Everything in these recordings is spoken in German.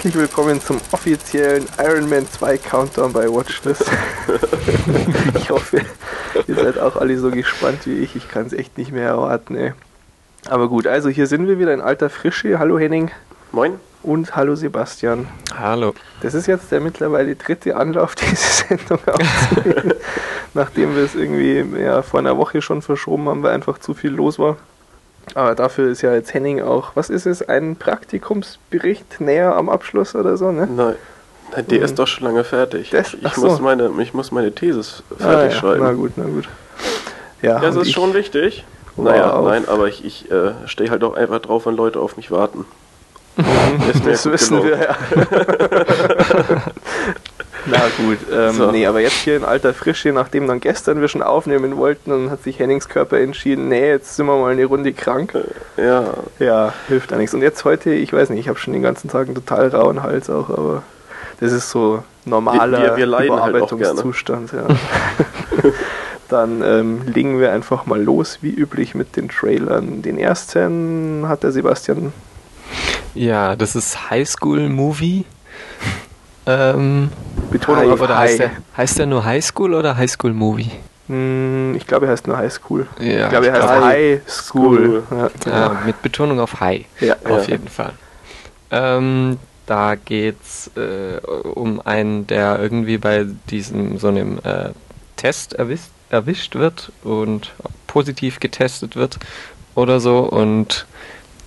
Herzlich willkommen zum offiziellen Iron Man 2 Countdown bei Watchlist. ich hoffe, ihr seid auch alle so gespannt wie ich. Ich kann es echt nicht mehr erwarten, ey. Aber gut, also hier sind wir wieder in alter Frische. Hallo Henning. Moin. Und hallo Sebastian. Hallo. Das ist jetzt der mittlerweile dritte Anlauf, diese Sendung aufzunehmen. Nachdem wir es irgendwie ja, vor einer Woche schon verschoben haben, weil einfach zu viel los war. Aber dafür ist ja jetzt Henning auch, was ist es, ein Praktikumsbericht näher am Abschluss oder so, ne? Nein, Nein der mhm. ist doch schon lange fertig. Das, ich, so. muss meine, ich muss meine Thesis fertig ah, ja. schreiben. Na gut, na gut. Ja, das ist schon wichtig. Naja, nein, aber ich, ich äh, stehe halt auch einfach drauf, wenn Leute auf mich warten. Mhm. das wissen wir ja. Na gut, ähm, so. nee, aber jetzt hier in alter Frische, nachdem dann gestern wir schon aufnehmen wollten, dann hat sich Hennings Körper entschieden, nee, jetzt sind wir mal eine Runde krank. Äh, ja. Ja, hilft ja nichts. Und jetzt heute, ich weiß nicht, ich habe schon den ganzen Tag einen total rauen Hals auch, aber das ist so normaler wir, wir, wir halt Überarbeitungszustand. Halt ja. dann ähm, legen wir einfach mal los, wie üblich mit den Trailern. Den ersten hat der Sebastian. Ja, das ist High School Movie. Ähm, Betonung auf oder High. Heißt der, heißt der nur High School oder High School Movie? Hm, ich glaube, er heißt nur High School. Ja, ich glaube, er heißt High, High School. School. Ja, ja, mit Betonung auf High. Ja, auf jeden Fall. Ähm, da geht's äh, um einen, der irgendwie bei diesem so einem äh, Test erwischt, erwischt wird und positiv getestet wird oder so und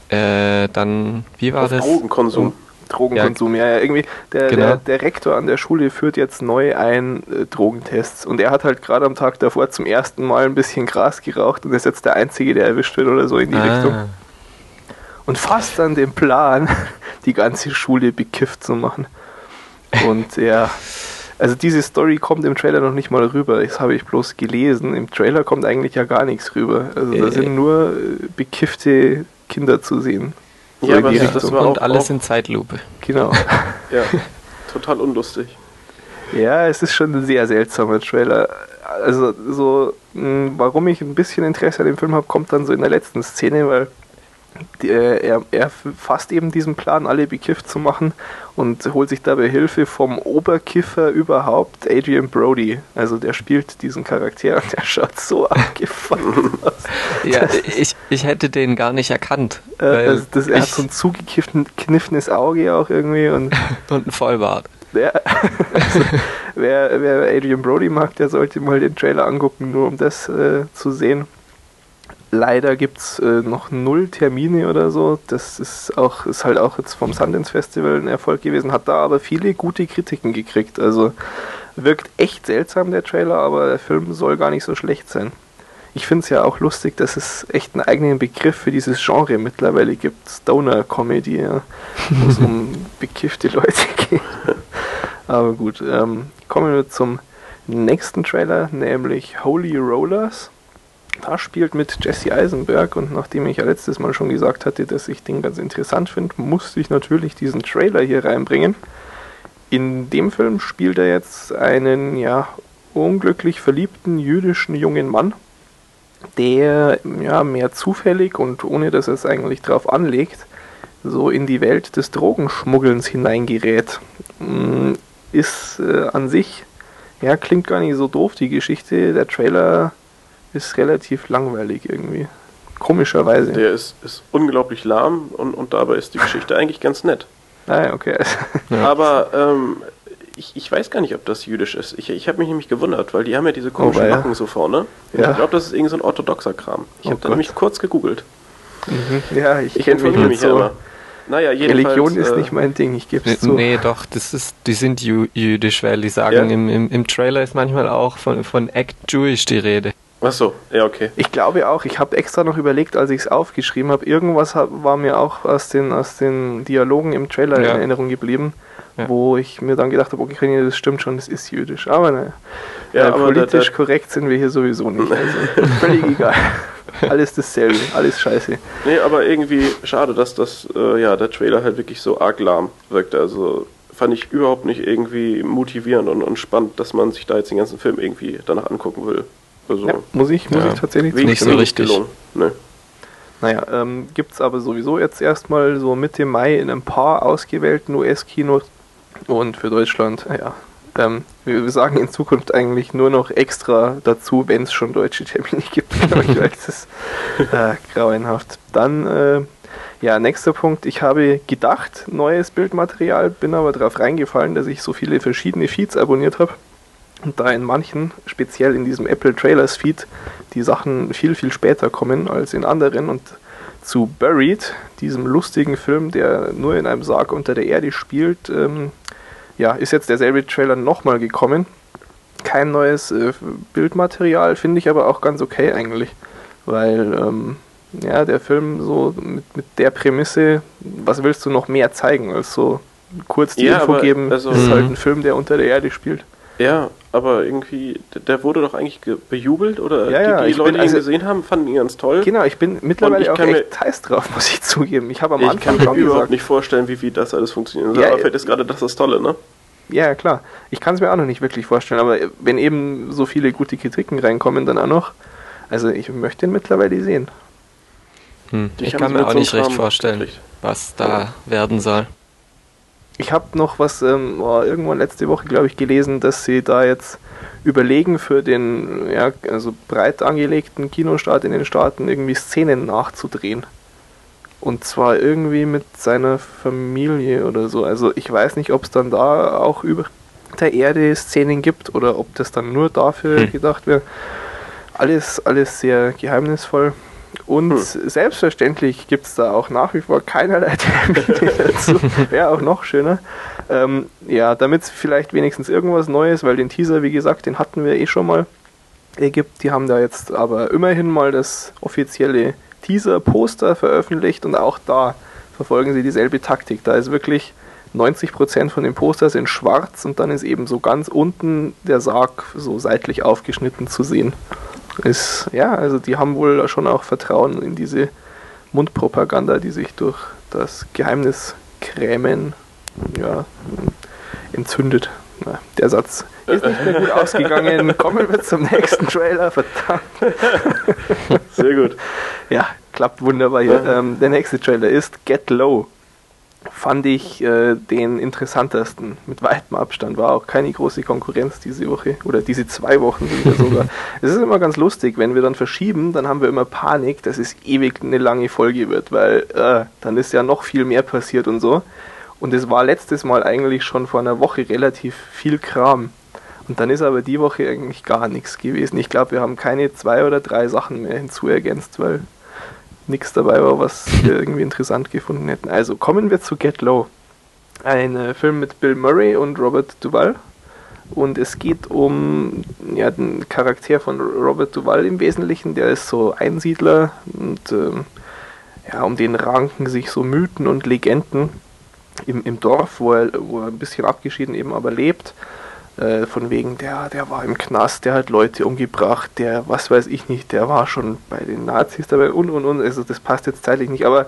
äh, dann, wie war auf das? Drogenkonsum. Drogenkonsum, ja, ja, irgendwie. Der, genau. der, der, Rektor an der Schule führt jetzt neu ein äh, Drogentests und er hat halt gerade am Tag davor zum ersten Mal ein bisschen Gras geraucht und ist jetzt der Einzige, der erwischt wird oder so in die ah. Richtung. Und fasst dann den Plan, die ganze Schule bekifft zu machen. Und ja, also diese Story kommt im Trailer noch nicht mal rüber. Das habe ich bloß gelesen. Im Trailer kommt eigentlich ja gar nichts rüber. Also da äh. sind nur äh, bekiffte Kinder zu sehen. Ja, aber das, das war und alles in Zeitlupe. Genau. ja, total unlustig. Ja, es ist schon ein sehr seltsamer Trailer. Also so, mh, warum ich ein bisschen Interesse an dem Film habe, kommt dann so in der letzten Szene, weil die, äh, er, er fasst eben diesen Plan, alle bekifft zu machen und holt sich dabei Hilfe vom Oberkiffer überhaupt, Adrian Brody. Also der spielt diesen Charakter und der schaut so abgefuckt aus. Ja, ich, ich hätte den gar nicht erkannt. Äh, also das, er hat so ein zugekniffenes Auge auch irgendwie und, und ein Vollbart. Ja, also, wer, wer Adrian Brody mag, der sollte mal den Trailer angucken, nur um das äh, zu sehen. Leider gibt es äh, noch null Termine oder so. Das ist auch ist halt auch jetzt vom Sundance Festival ein Erfolg gewesen, hat da aber viele gute Kritiken gekriegt. Also wirkt echt seltsam der Trailer, aber der Film soll gar nicht so schlecht sein. Ich finde es ja auch lustig, dass es echt einen eigenen Begriff für dieses Genre mittlerweile gibt. Stoner Comedy, ja, wo es um bekiffte Leute geht. aber gut, ähm, kommen wir zum nächsten Trailer, nämlich Holy Rollers da spielt mit Jesse Eisenberg und nachdem ich ja letztes Mal schon gesagt hatte, dass ich den ganz interessant finde, musste ich natürlich diesen Trailer hier reinbringen. In dem Film spielt er jetzt einen ja unglücklich verliebten jüdischen jungen Mann, der ja mehr zufällig und ohne dass er es eigentlich drauf anlegt, so in die Welt des Drogenschmuggelns hineingerät. Mm, ist äh, an sich, ja, klingt gar nicht so doof, die Geschichte. Der Trailer ist relativ langweilig irgendwie. Komischerweise. Der ist, ist unglaublich lahm und, und dabei ist die Geschichte eigentlich ganz nett. Ah, okay. Ja. Aber ähm, ich, ich weiß gar nicht, ob das jüdisch ist. Ich, ich habe mich nämlich gewundert, weil die haben ja diese komischen oh, ja. So vorne. Ja. Ich glaube, das ist irgendein so ein orthodoxer Kram. Ich oh habe da nämlich kurz gegoogelt. Mhm. Ja, ich, ich informiere mich so. ja immer. Naja, Religion ist äh, nicht mein Ding, ich gebe es zu. Nee, doch, das ist, die sind jüdisch, weil die sagen, ja? im, im, im Trailer ist manchmal auch von, von Act Jewish die Rede. Ach so, ja, okay. Ich glaube auch, ich habe extra noch überlegt, als ich es aufgeschrieben habe, irgendwas war mir auch aus den, aus den Dialogen im Trailer ja. in Erinnerung geblieben, ja. wo ich mir dann gedacht habe, okay, das stimmt schon, das ist jüdisch. Aber naja, ja, äh, politisch der, korrekt sind wir hier sowieso nicht. Also völlig egal. Alles dasselbe, alles scheiße. Nee, aber irgendwie schade, dass das, äh, ja, der Trailer halt wirklich so arg lahm wirkte. Also fand ich überhaupt nicht irgendwie motivierend und, und spannend, dass man sich da jetzt den ganzen Film irgendwie danach angucken will. Also, ja, muss ich, muss ja. ich tatsächlich nicht so richtig. Nee. Naja, ähm, gibt es aber sowieso jetzt erstmal so Mitte Mai in ein paar ausgewählten US-Kinos und für Deutschland, ja, ähm, wir, sagen in Zukunft eigentlich nur noch extra dazu, wenn es schon deutsche Termine gibt, glaube ich, weil es ist äh, grauenhaft. Dann, äh, ja, nächster Punkt. Ich habe gedacht, neues Bildmaterial, bin aber darauf reingefallen, dass ich so viele verschiedene Feeds abonniert habe. Und da in manchen, speziell in diesem Apple Trailers Feed, die Sachen viel, viel später kommen als in anderen. Und zu Buried, diesem lustigen Film, der nur in einem Sarg unter der Erde spielt, ähm, ja, ist jetzt derselbe Trailer nochmal gekommen. Kein neues äh, Bildmaterial, finde ich aber auch ganz okay eigentlich. Weil, ähm, ja, der Film so mit, mit der Prämisse, was willst du noch mehr zeigen als so kurz die ja, Info geben, also, ist halt ein Film, der unter der Erde spielt. Ja, aber irgendwie, der wurde doch eigentlich bejubelt oder ja, ja, die, die Leute, bin, also, ihn gesehen haben, fanden ihn ganz toll. Genau, ich bin mittlerweile ich auch echt heiß drauf, muss ich zugeben. Ich habe am Anfang Ich kann mir überhaupt gesagt, nicht vorstellen, wie, wie das alles funktioniert. Ja, aber fällt jetzt gerade das das Tolle, ne? Ja, klar. Ich kann es mir auch noch nicht wirklich vorstellen, aber wenn eben so viele gute Kritiken reinkommen, dann auch noch. Also ich möchte ihn mittlerweile sehen. Hm. Ich, ich kann mir auch nicht recht vorstellen, was da ja. werden soll. Ich habe noch was ähm, oh, irgendwann letzte Woche, glaube ich, gelesen, dass sie da jetzt überlegen für den ja, also breit angelegten Kinostart in den Staaten irgendwie Szenen nachzudrehen. Und zwar irgendwie mit seiner Familie oder so. Also ich weiß nicht, ob es dann da auch über der Erde Szenen gibt oder ob das dann nur dafür hm. gedacht wäre. Alles, alles sehr geheimnisvoll. Und hm. selbstverständlich gibt es da auch nach wie vor keinerlei Termine dazu. Wäre auch noch schöner. Ähm, ja, damit es vielleicht wenigstens irgendwas Neues, weil den Teaser, wie gesagt, den hatten wir eh schon mal gibt. Die haben da jetzt aber immerhin mal das offizielle Teaser-Poster veröffentlicht und auch da verfolgen sie dieselbe Taktik. Da ist wirklich 90% von den Posters in schwarz und dann ist eben so ganz unten der Sarg so seitlich aufgeschnitten zu sehen. Ist, ja, also die haben wohl schon auch Vertrauen in diese Mundpropaganda, die sich durch das Geheimnis Krämen ja, entzündet. Na, der Satz ist nicht mehr gut ausgegangen. Kommen wir zum nächsten Trailer, verdammt. Sehr gut. Ja, klappt wunderbar hier. Ähm, der nächste Trailer ist Get Low fand ich äh, den interessantesten. Mit weitem Abstand war auch keine große Konkurrenz diese Woche oder diese zwei Wochen sind wir sogar. es ist immer ganz lustig, wenn wir dann verschieben, dann haben wir immer Panik, dass es ewig eine lange Folge wird, weil äh, dann ist ja noch viel mehr passiert und so. Und es war letztes Mal eigentlich schon vor einer Woche relativ viel Kram. Und dann ist aber die Woche eigentlich gar nichts gewesen. Ich glaube, wir haben keine zwei oder drei Sachen mehr hinzuergänzt, weil nichts dabei war, was wir irgendwie interessant gefunden hätten. Also kommen wir zu Get Low. Ein äh, Film mit Bill Murray und Robert Duvall. Und es geht um ja, den Charakter von Robert Duvall im Wesentlichen. Der ist so Einsiedler und ähm, ja, um den ranken sich so Mythen und Legenden im, im Dorf, wo er, wo er ein bisschen abgeschieden eben aber lebt. Äh, von wegen, der, der war im Knast, der hat Leute umgebracht, der, was weiß ich nicht, der war schon bei den Nazis dabei und und und, also das passt jetzt zeitlich nicht, aber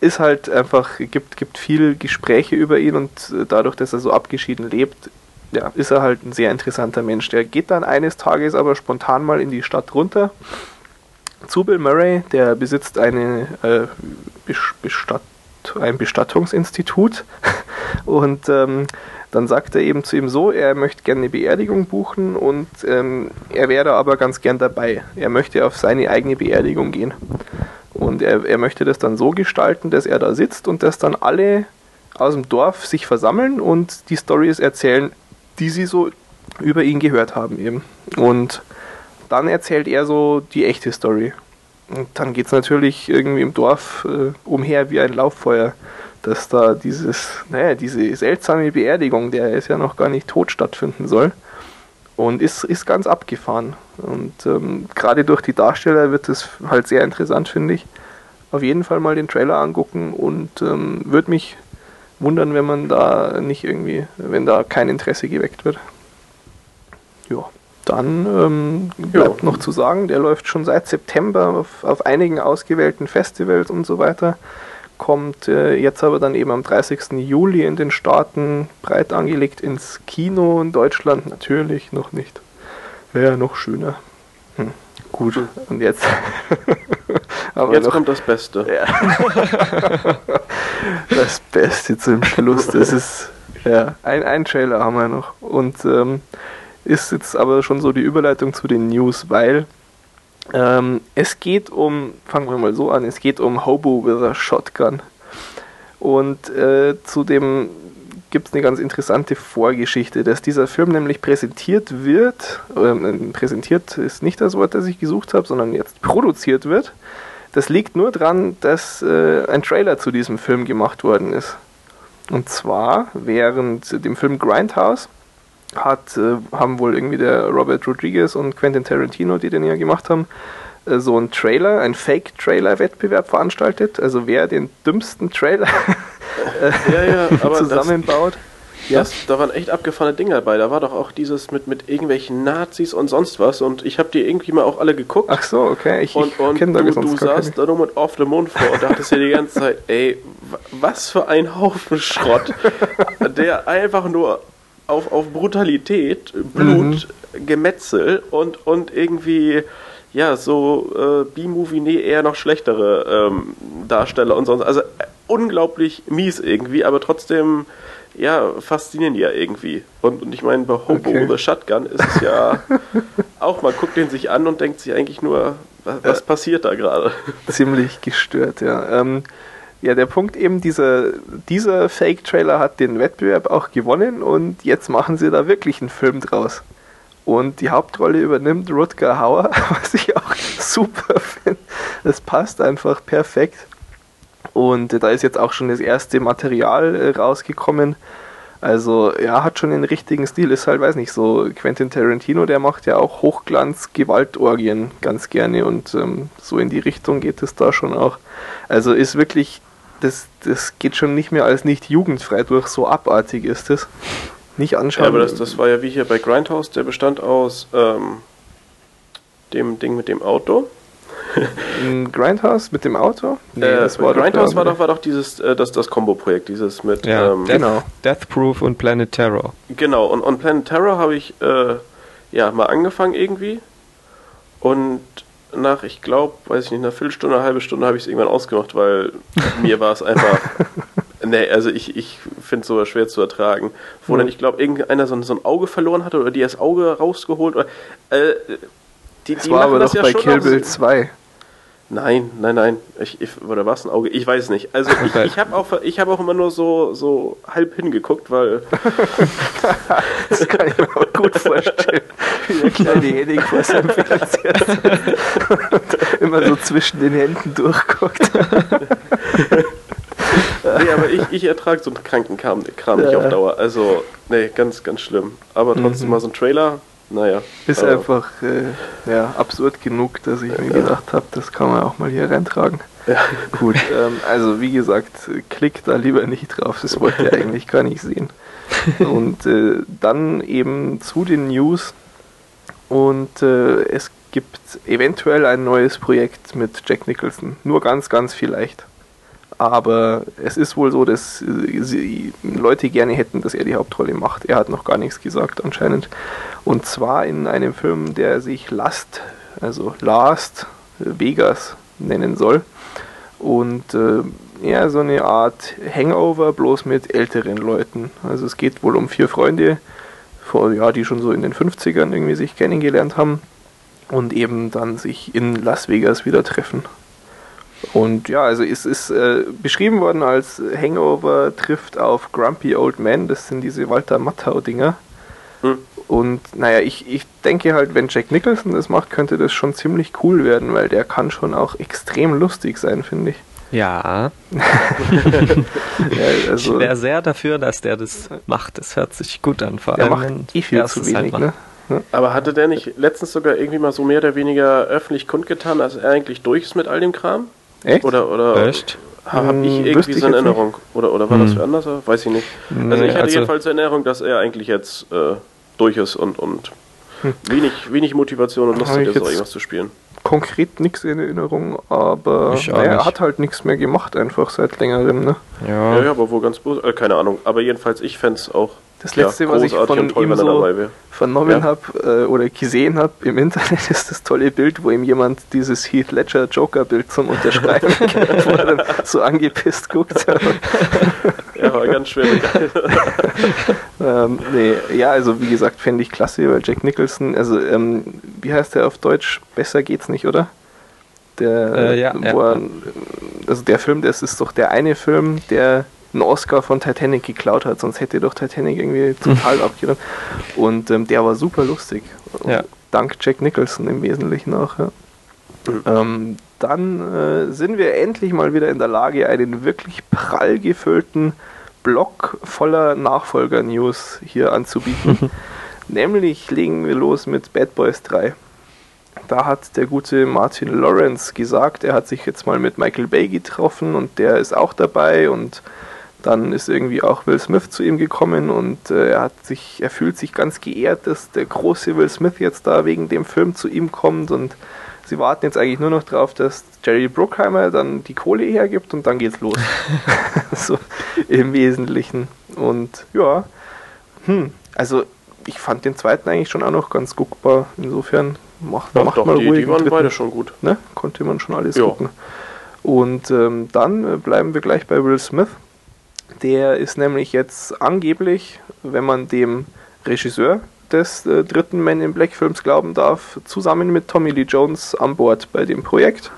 ist halt einfach, gibt, gibt viel Gespräche über ihn und äh, dadurch, dass er so abgeschieden lebt, ja, ist er halt ein sehr interessanter Mensch. Der geht dann eines Tages aber spontan mal in die Stadt runter zu Bill Murray, der besitzt eine äh, Bestatt ein Bestattungsinstitut und ähm, dann sagt er eben zu ihm so, er möchte gerne eine Beerdigung buchen und ähm, er wäre aber ganz gern dabei. Er möchte auf seine eigene Beerdigung gehen. Und er, er möchte das dann so gestalten, dass er da sitzt und dass dann alle aus dem Dorf sich versammeln und die Stories erzählen, die sie so über ihn gehört haben eben. Und dann erzählt er so die echte Story. Und dann geht es natürlich irgendwie im Dorf äh, umher wie ein Lauffeuer dass da dieses, naja, diese seltsame Beerdigung, der ist ja noch gar nicht tot stattfinden soll. Und ist, ist ganz abgefahren. Und ähm, gerade durch die Darsteller wird es halt sehr interessant, finde ich. Auf jeden Fall mal den Trailer angucken und ähm, würde mich wundern, wenn man da nicht irgendwie, wenn da kein Interesse geweckt wird. Ja, dann ähm, bleibt ja. noch zu sagen, der läuft schon seit September auf, auf einigen ausgewählten Festivals und so weiter kommt äh, jetzt aber dann eben am 30. Juli in den Staaten breit angelegt ins Kino. In Deutschland natürlich noch nicht. Wäre noch schöner. Hm. Gut, und jetzt Jetzt noch, kommt das Beste. Ja. das Beste zum Schluss. Das ist ja ein, ein Trailer haben wir noch. Und ähm, ist jetzt aber schon so die Überleitung zu den News, weil ähm, es geht um, fangen wir mal so an, es geht um Hobo with a Shotgun. Und äh, zu dem gibt es eine ganz interessante Vorgeschichte, dass dieser Film nämlich präsentiert wird, äh, präsentiert ist nicht das Wort, das ich gesucht habe, sondern jetzt produziert wird. Das liegt nur daran, dass äh, ein Trailer zu diesem Film gemacht worden ist. Und zwar während dem Film Grindhouse hat, äh, haben wohl irgendwie der Robert Rodriguez und Quentin Tarantino, die den ja gemacht haben, äh, so einen Trailer, einen Fake-Trailer-Wettbewerb veranstaltet. Also wer den dümmsten Trailer ja, ja, zusammenbaut. Das, ja. Da waren echt abgefahrene Dinge dabei. Da war doch auch dieses mit, mit irgendwelchen Nazis und sonst was. Und ich habe die irgendwie mal auch alle geguckt. Ach so, okay. Ich, und und du, du saßt da nur mit Off the Mund vor und dachtest dir die ganze Zeit, ey, was für ein Haufen Schrott, der einfach nur auf, auf Brutalität, Blut, mhm. Gemetzel und, und irgendwie ja, so äh, B-Movie, nee, eher noch schlechtere ähm, Darsteller und sonst. Also äh, unglaublich mies irgendwie, aber trotzdem ja, faszinieren die ja irgendwie. Und, und ich meine, bei Hobo okay. the Shotgun ist es ja auch, man guckt den sich an und denkt sich eigentlich nur, was, was passiert da gerade? Ziemlich gestört, ja. Ähm, ja, der Punkt eben, dieser, dieser Fake-Trailer hat den Wettbewerb auch gewonnen und jetzt machen sie da wirklich einen Film draus. Und die Hauptrolle übernimmt Rutger Hauer, was ich auch super finde. Das passt einfach perfekt. Und da ist jetzt auch schon das erste Material äh, rausgekommen. Also, ja, hat schon den richtigen Stil. Ist halt, weiß nicht, so Quentin Tarantino, der macht ja auch Hochglanz-Gewaltorgien ganz gerne und ähm, so in die Richtung geht es da schon auch. Also ist wirklich, das, das geht schon nicht mehr als nicht jugendfrei durch, so abartig ist es. Nicht anschauen. Ja, aber das, das war ja wie hier bei Grindhouse, der bestand aus ähm, dem Ding mit dem Auto Grindhouse mit dem Auto? Nee, äh, das war Grindhouse doch, war doch, war doch dieses, äh, das, das Combo-Projekt, dieses mit. Ja, ähm, genau. Death Proof und Planet Terror. Genau, und, und Planet Terror habe ich äh, ja mal angefangen irgendwie. Und nach, ich glaube, weiß ich nicht, einer Viertelstunde, eine halbe Stunde habe ich es irgendwann ausgemacht, weil mir war es einfach. Nee, also ich, ich finde es sogar schwer zu ertragen. Wo mhm. dann, ich glaube, irgendeiner so, so ein Auge verloren hatte oder die das Auge rausgeholt. Oder, äh, die, das die war aber doch ja bei Kill Bill 2. Nein, nein, nein. Ich, ich, oder was ein Auge? Ich weiß nicht. Also ich, ich habe auch, hab auch immer nur so, so halb hingeguckt, weil. das kann ich mir auch gut vorstellen. Wie der kleine Henning vor seinem Fernseher immer so zwischen den Händen durchguckt. nee, aber ich, ich ertrage so einen kranken Kram, Kram ja. nicht auf Dauer. Also, nee, ganz, ganz schlimm. Aber trotzdem mhm. mal so ein Trailer, naja. Ist aber einfach äh, ja, absurd genug, dass ich mir ja. gedacht habe, das kann man auch mal hier reintragen. Ja. Gut, ähm, also wie gesagt, klickt da lieber nicht drauf, das wollt ihr eigentlich gar nicht sehen. Und äh, dann eben zu den News. Und äh, es gibt eventuell ein neues Projekt mit Jack Nicholson. Nur ganz, ganz vielleicht aber es ist wohl so, dass Leute gerne hätten, dass er die Hauptrolle macht. Er hat noch gar nichts gesagt anscheinend. Und zwar in einem Film, der sich Last, also Last Vegas nennen soll. Und äh, ja, so eine Art Hangover, bloß mit älteren Leuten. Also es geht wohl um vier Freunde, vor, ja, die schon so in den 50ern irgendwie sich kennengelernt haben und eben dann sich in Las Vegas wieder treffen. Und ja, also es ist äh, beschrieben worden als Hangover trifft auf Grumpy Old Man, das sind diese Walter Matthau-Dinger. Hm. Und naja, ich, ich denke halt, wenn Jack Nicholson das macht, könnte das schon ziemlich cool werden, weil der kann schon auch extrem lustig sein, finde ich. Ja. ja also, ich wäre sehr dafür, dass der das macht. Das hört sich gut an. Vor allem macht eh viel zu wenig, halt ne? Aber hatte der nicht letztens sogar irgendwie mal so mehr oder weniger öffentlich kundgetan, dass er eigentlich durch ist mit all dem Kram? Echt? Oder, oder Echt? habe ich hm, irgendwie so eine Erinnerung? Oder, oder war hm. das für anders? Weiß ich nicht. Nee, also ich hatte also jedenfalls die Erinnerung, dass er eigentlich jetzt äh, durch ist und, und hm. wenig, wenig Motivation und Lust hat, jetzt irgendwas zu spielen. Konkret nichts in Erinnerung, aber naja, er hat halt nichts mehr gemacht, einfach seit längerem, ne? Ja, ja, ja aber wo ganz äh, keine Ahnung. Aber jedenfalls, ich fände es auch Das letzte, ja, was ich von ihm so vernommen ja. habe äh, oder gesehen habe im Internet, ist das tolle Bild, wo ihm jemand dieses Heath Ledger Joker-Bild zum Unterschreiben gibt, wo er dann so angepisst guckt. ja, war ganz schwer. ähm, nee, ja, also wie gesagt, fände ich klasse, weil Jack Nicholson, also ähm, wie heißt der auf Deutsch? Besser geht's nicht, oder? Der, äh, ja, ja. Er, also der Film, das ist doch der eine Film, der einen Oscar von Titanic geklaut hat, sonst hätte doch Titanic irgendwie total abgeräumt. Und ähm, der war super lustig. Ja. Dank Jack Nicholson im Wesentlichen auch. Ja. Ähm, dann äh, sind wir endlich mal wieder in der Lage, einen wirklich prall gefüllten Block voller Nachfolger-News hier anzubieten. Nämlich legen wir los mit Bad Boys 3. Da hat der gute Martin Lawrence gesagt, er hat sich jetzt mal mit Michael Bay getroffen und der ist auch dabei und dann ist irgendwie auch Will Smith zu ihm gekommen und äh, er hat sich, er fühlt sich ganz geehrt, dass der große Will Smith jetzt da wegen dem Film zu ihm kommt und sie warten jetzt eigentlich nur noch darauf, dass Jerry Bruckheimer dann die Kohle hergibt und dann geht's los. so im Wesentlichen. Und ja, hm, also ich fand den zweiten eigentlich schon auch noch ganz guckbar. Insofern macht, ja, macht doch, mal die, ruhig. Die waren beide schon gut. Ne? Konnte man schon alles ja. gucken. Und ähm, dann äh, bleiben wir gleich bei Will Smith. Der ist nämlich jetzt angeblich, wenn man dem Regisseur des äh, dritten Men in Black Films glauben darf, zusammen mit Tommy Lee Jones an Bord bei dem Projekt.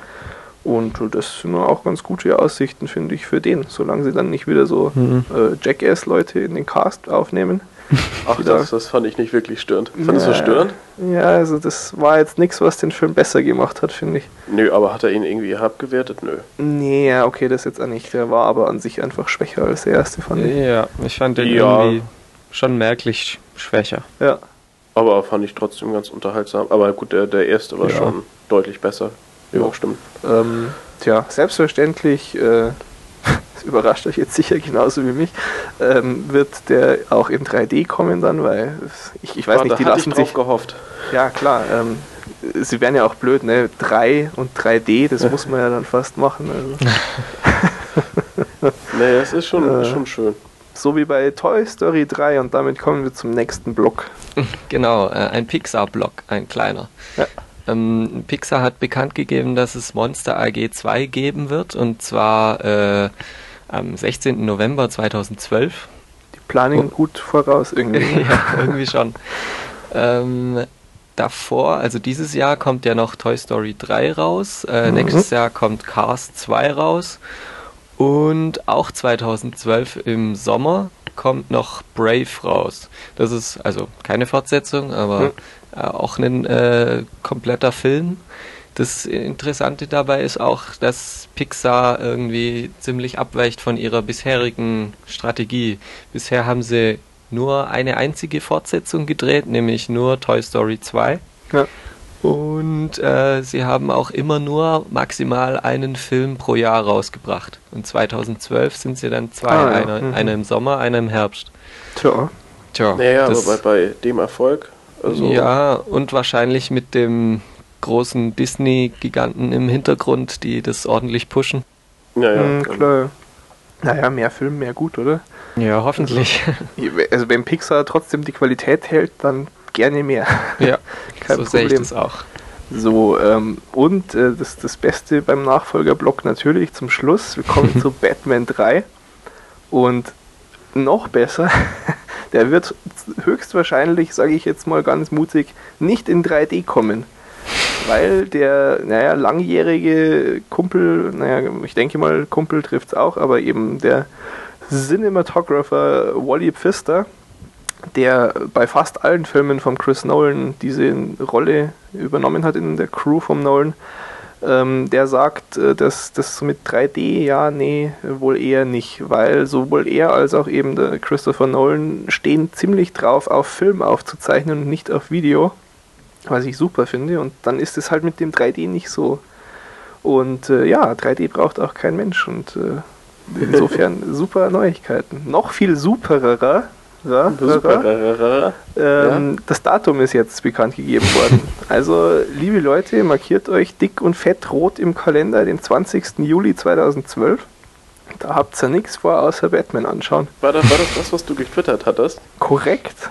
Und das sind auch ganz gute Aussichten, finde ich, für den, solange sie dann nicht wieder so mhm. äh, Jackass-Leute in den Cast aufnehmen. Ach, das, das fand ich nicht wirklich störend. Fandest ja, du störend? Ja, also das war jetzt nichts, was den Film besser gemacht hat, finde ich. Nö, aber hat er ihn irgendwie abgewertet? Nö. Nee, ja, okay, das jetzt auch nicht. Der war aber an sich einfach schwächer als der erste, fand ich. Ja, ich fand den ja. irgendwie schon merklich schwächer. Ja. Aber fand ich trotzdem ganz unterhaltsam. Aber gut, der, der erste war ja. schon deutlich besser. Ja, ja. stimmt. Ähm, tja, selbstverständlich äh, überrascht euch jetzt sicher genauso wie mich, ähm, wird der auch in 3D kommen dann, weil ich, ich weiß ja, nicht, die lassen sich gehofft. Ja, klar. Ähm, sie wären ja auch blöd, ne? 3 und 3D, das muss man ja dann fast machen. Also. nee, es ist schon, äh, schon schön. So wie bei Toy Story 3 und damit kommen wir zum nächsten Block. Genau, äh, ein Pixar-Block, ein kleiner. Ja. Ähm, Pixar hat bekannt gegeben, dass es Monster AG 2 geben wird und zwar äh, am 16. November 2012. Die planen oh. gut voraus irgendwie. ja, irgendwie schon. Ähm, davor, also dieses Jahr kommt ja noch Toy Story 3 raus, äh, mhm. nächstes Jahr kommt Cars 2 raus und auch 2012 im Sommer kommt noch Brave raus. Das ist also keine Fortsetzung, aber mhm. äh, auch ein äh, kompletter Film. Das Interessante dabei ist auch, dass Pixar irgendwie ziemlich abweicht von ihrer bisherigen Strategie. Bisher haben sie nur eine einzige Fortsetzung gedreht, nämlich nur Toy Story 2. Ja. Und äh, sie haben auch immer nur maximal einen Film pro Jahr rausgebracht. Und 2012 sind sie dann zwei, ah, ja. einer, mhm. einer im Sommer, einer im Herbst. Tja. Tja. Naja, aber bei, bei dem Erfolg. Also ja, und wahrscheinlich mit dem großen Disney-Giganten im Hintergrund, die das ordentlich pushen. Ja, ja. Mhm, klar. Naja, mehr Film, mehr gut, oder? Ja, hoffentlich. Also wenn Pixar trotzdem die Qualität hält, dann gerne mehr. Ja, kein so Problem. sehe ich das auch. So, ähm, und äh, das, das Beste beim Nachfolgerblock natürlich zum Schluss. Wir kommen zu Batman 3. Und noch besser, der wird höchstwahrscheinlich, sage ich jetzt mal ganz mutig, nicht in 3D kommen weil der, naja, langjährige Kumpel, naja, ich denke mal, Kumpel trifft es auch, aber eben der Cinematographer Wally Pfister, der bei fast allen Filmen von Chris Nolan diese Rolle übernommen hat in der Crew von Nolan, ähm, der sagt, äh, dass das mit 3D, ja, nee, wohl eher nicht, weil sowohl er als auch eben der Christopher Nolan stehen ziemlich drauf, auf Film aufzuzeichnen und nicht auf Video was ich super finde. Und dann ist es halt mit dem 3D nicht so. Und äh, ja, 3D braucht auch kein Mensch. Und äh, insofern super Neuigkeiten. Noch viel supererer. Supererer. Ähm, ja. Das Datum ist jetzt bekannt gegeben worden. Also, liebe Leute, markiert euch dick und fett rot im Kalender den 20. Juli 2012. Da habt ihr nichts vor, außer Batman anschauen. War das, war das das, was du getwittert hattest? Korrekt.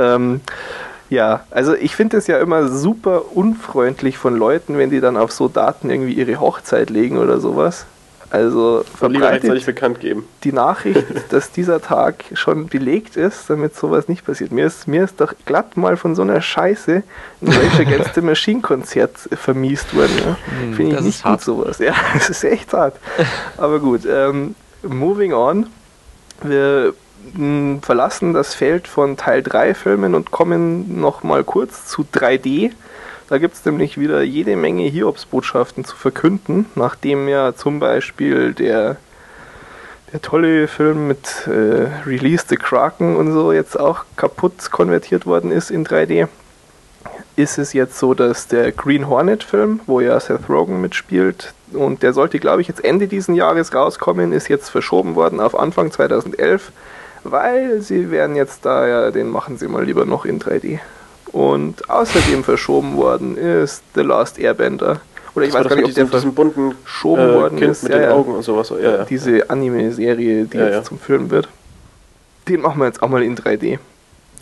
ähm, ja, also ich finde es ja immer super unfreundlich von Leuten, wenn die dann auf so Daten irgendwie ihre Hochzeit legen oder sowas. Also verbreitet bekannt geben. die Nachricht, dass dieser Tag schon belegt ist, damit sowas nicht passiert. Mir ist, mir ist doch glatt mal von so einer Scheiße ein Rage Against the Machine Konzert vermiest worden. Ja. Hm, Finde ich nicht gut hart. sowas. Ja, das ist echt hart. Aber gut, ähm, moving on. Wir verlassen das Feld von Teil 3 Filmen und kommen nochmal kurz zu 3D. Da gibt es nämlich wieder jede Menge Hiobsbotschaften zu verkünden, nachdem ja zum Beispiel der, der tolle Film mit äh, Release the Kraken und so jetzt auch kaputt konvertiert worden ist in 3D. Ist es jetzt so, dass der Green Hornet Film, wo ja Seth Rogen mitspielt, und der sollte, glaube ich, jetzt Ende diesen Jahres rauskommen, ist jetzt verschoben worden auf Anfang 2011, weil sie werden jetzt da ja, den machen sie mal lieber noch in 3D. Und außerdem verschoben worden ist The Last Airbender. Oder ich weiß gar nicht, ob der diesen bunten verschoben äh, worden kind ist. Mit ja, den Augen und sowas. Ja, ja. Diese Anime-Serie, die jetzt zum Film wird. Den machen wir jetzt auch mal in 3D.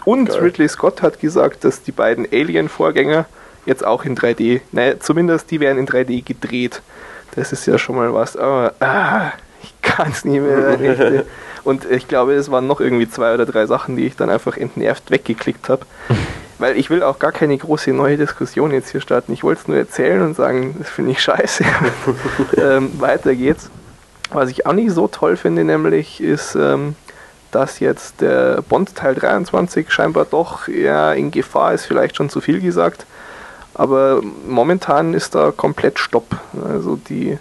Und Geil. Ridley Scott hat gesagt, dass die beiden Alien-Vorgänger jetzt auch in 3D, naja, zumindest die werden in 3D gedreht. Das ist ja schon mal was. Aber ah, ich kann es nicht mehr. Und ich glaube, es waren noch irgendwie zwei oder drei Sachen, die ich dann einfach entnervt weggeklickt habe. Weil ich will auch gar keine große neue Diskussion jetzt hier starten. Ich wollte es nur erzählen und sagen, das finde ich scheiße. ähm, weiter geht's. Was ich auch nicht so toll finde, nämlich ist, ähm, dass jetzt der Bond Teil 23 scheinbar doch eher in Gefahr ist, vielleicht schon zu viel gesagt. Aber momentan ist da komplett Stopp. Also die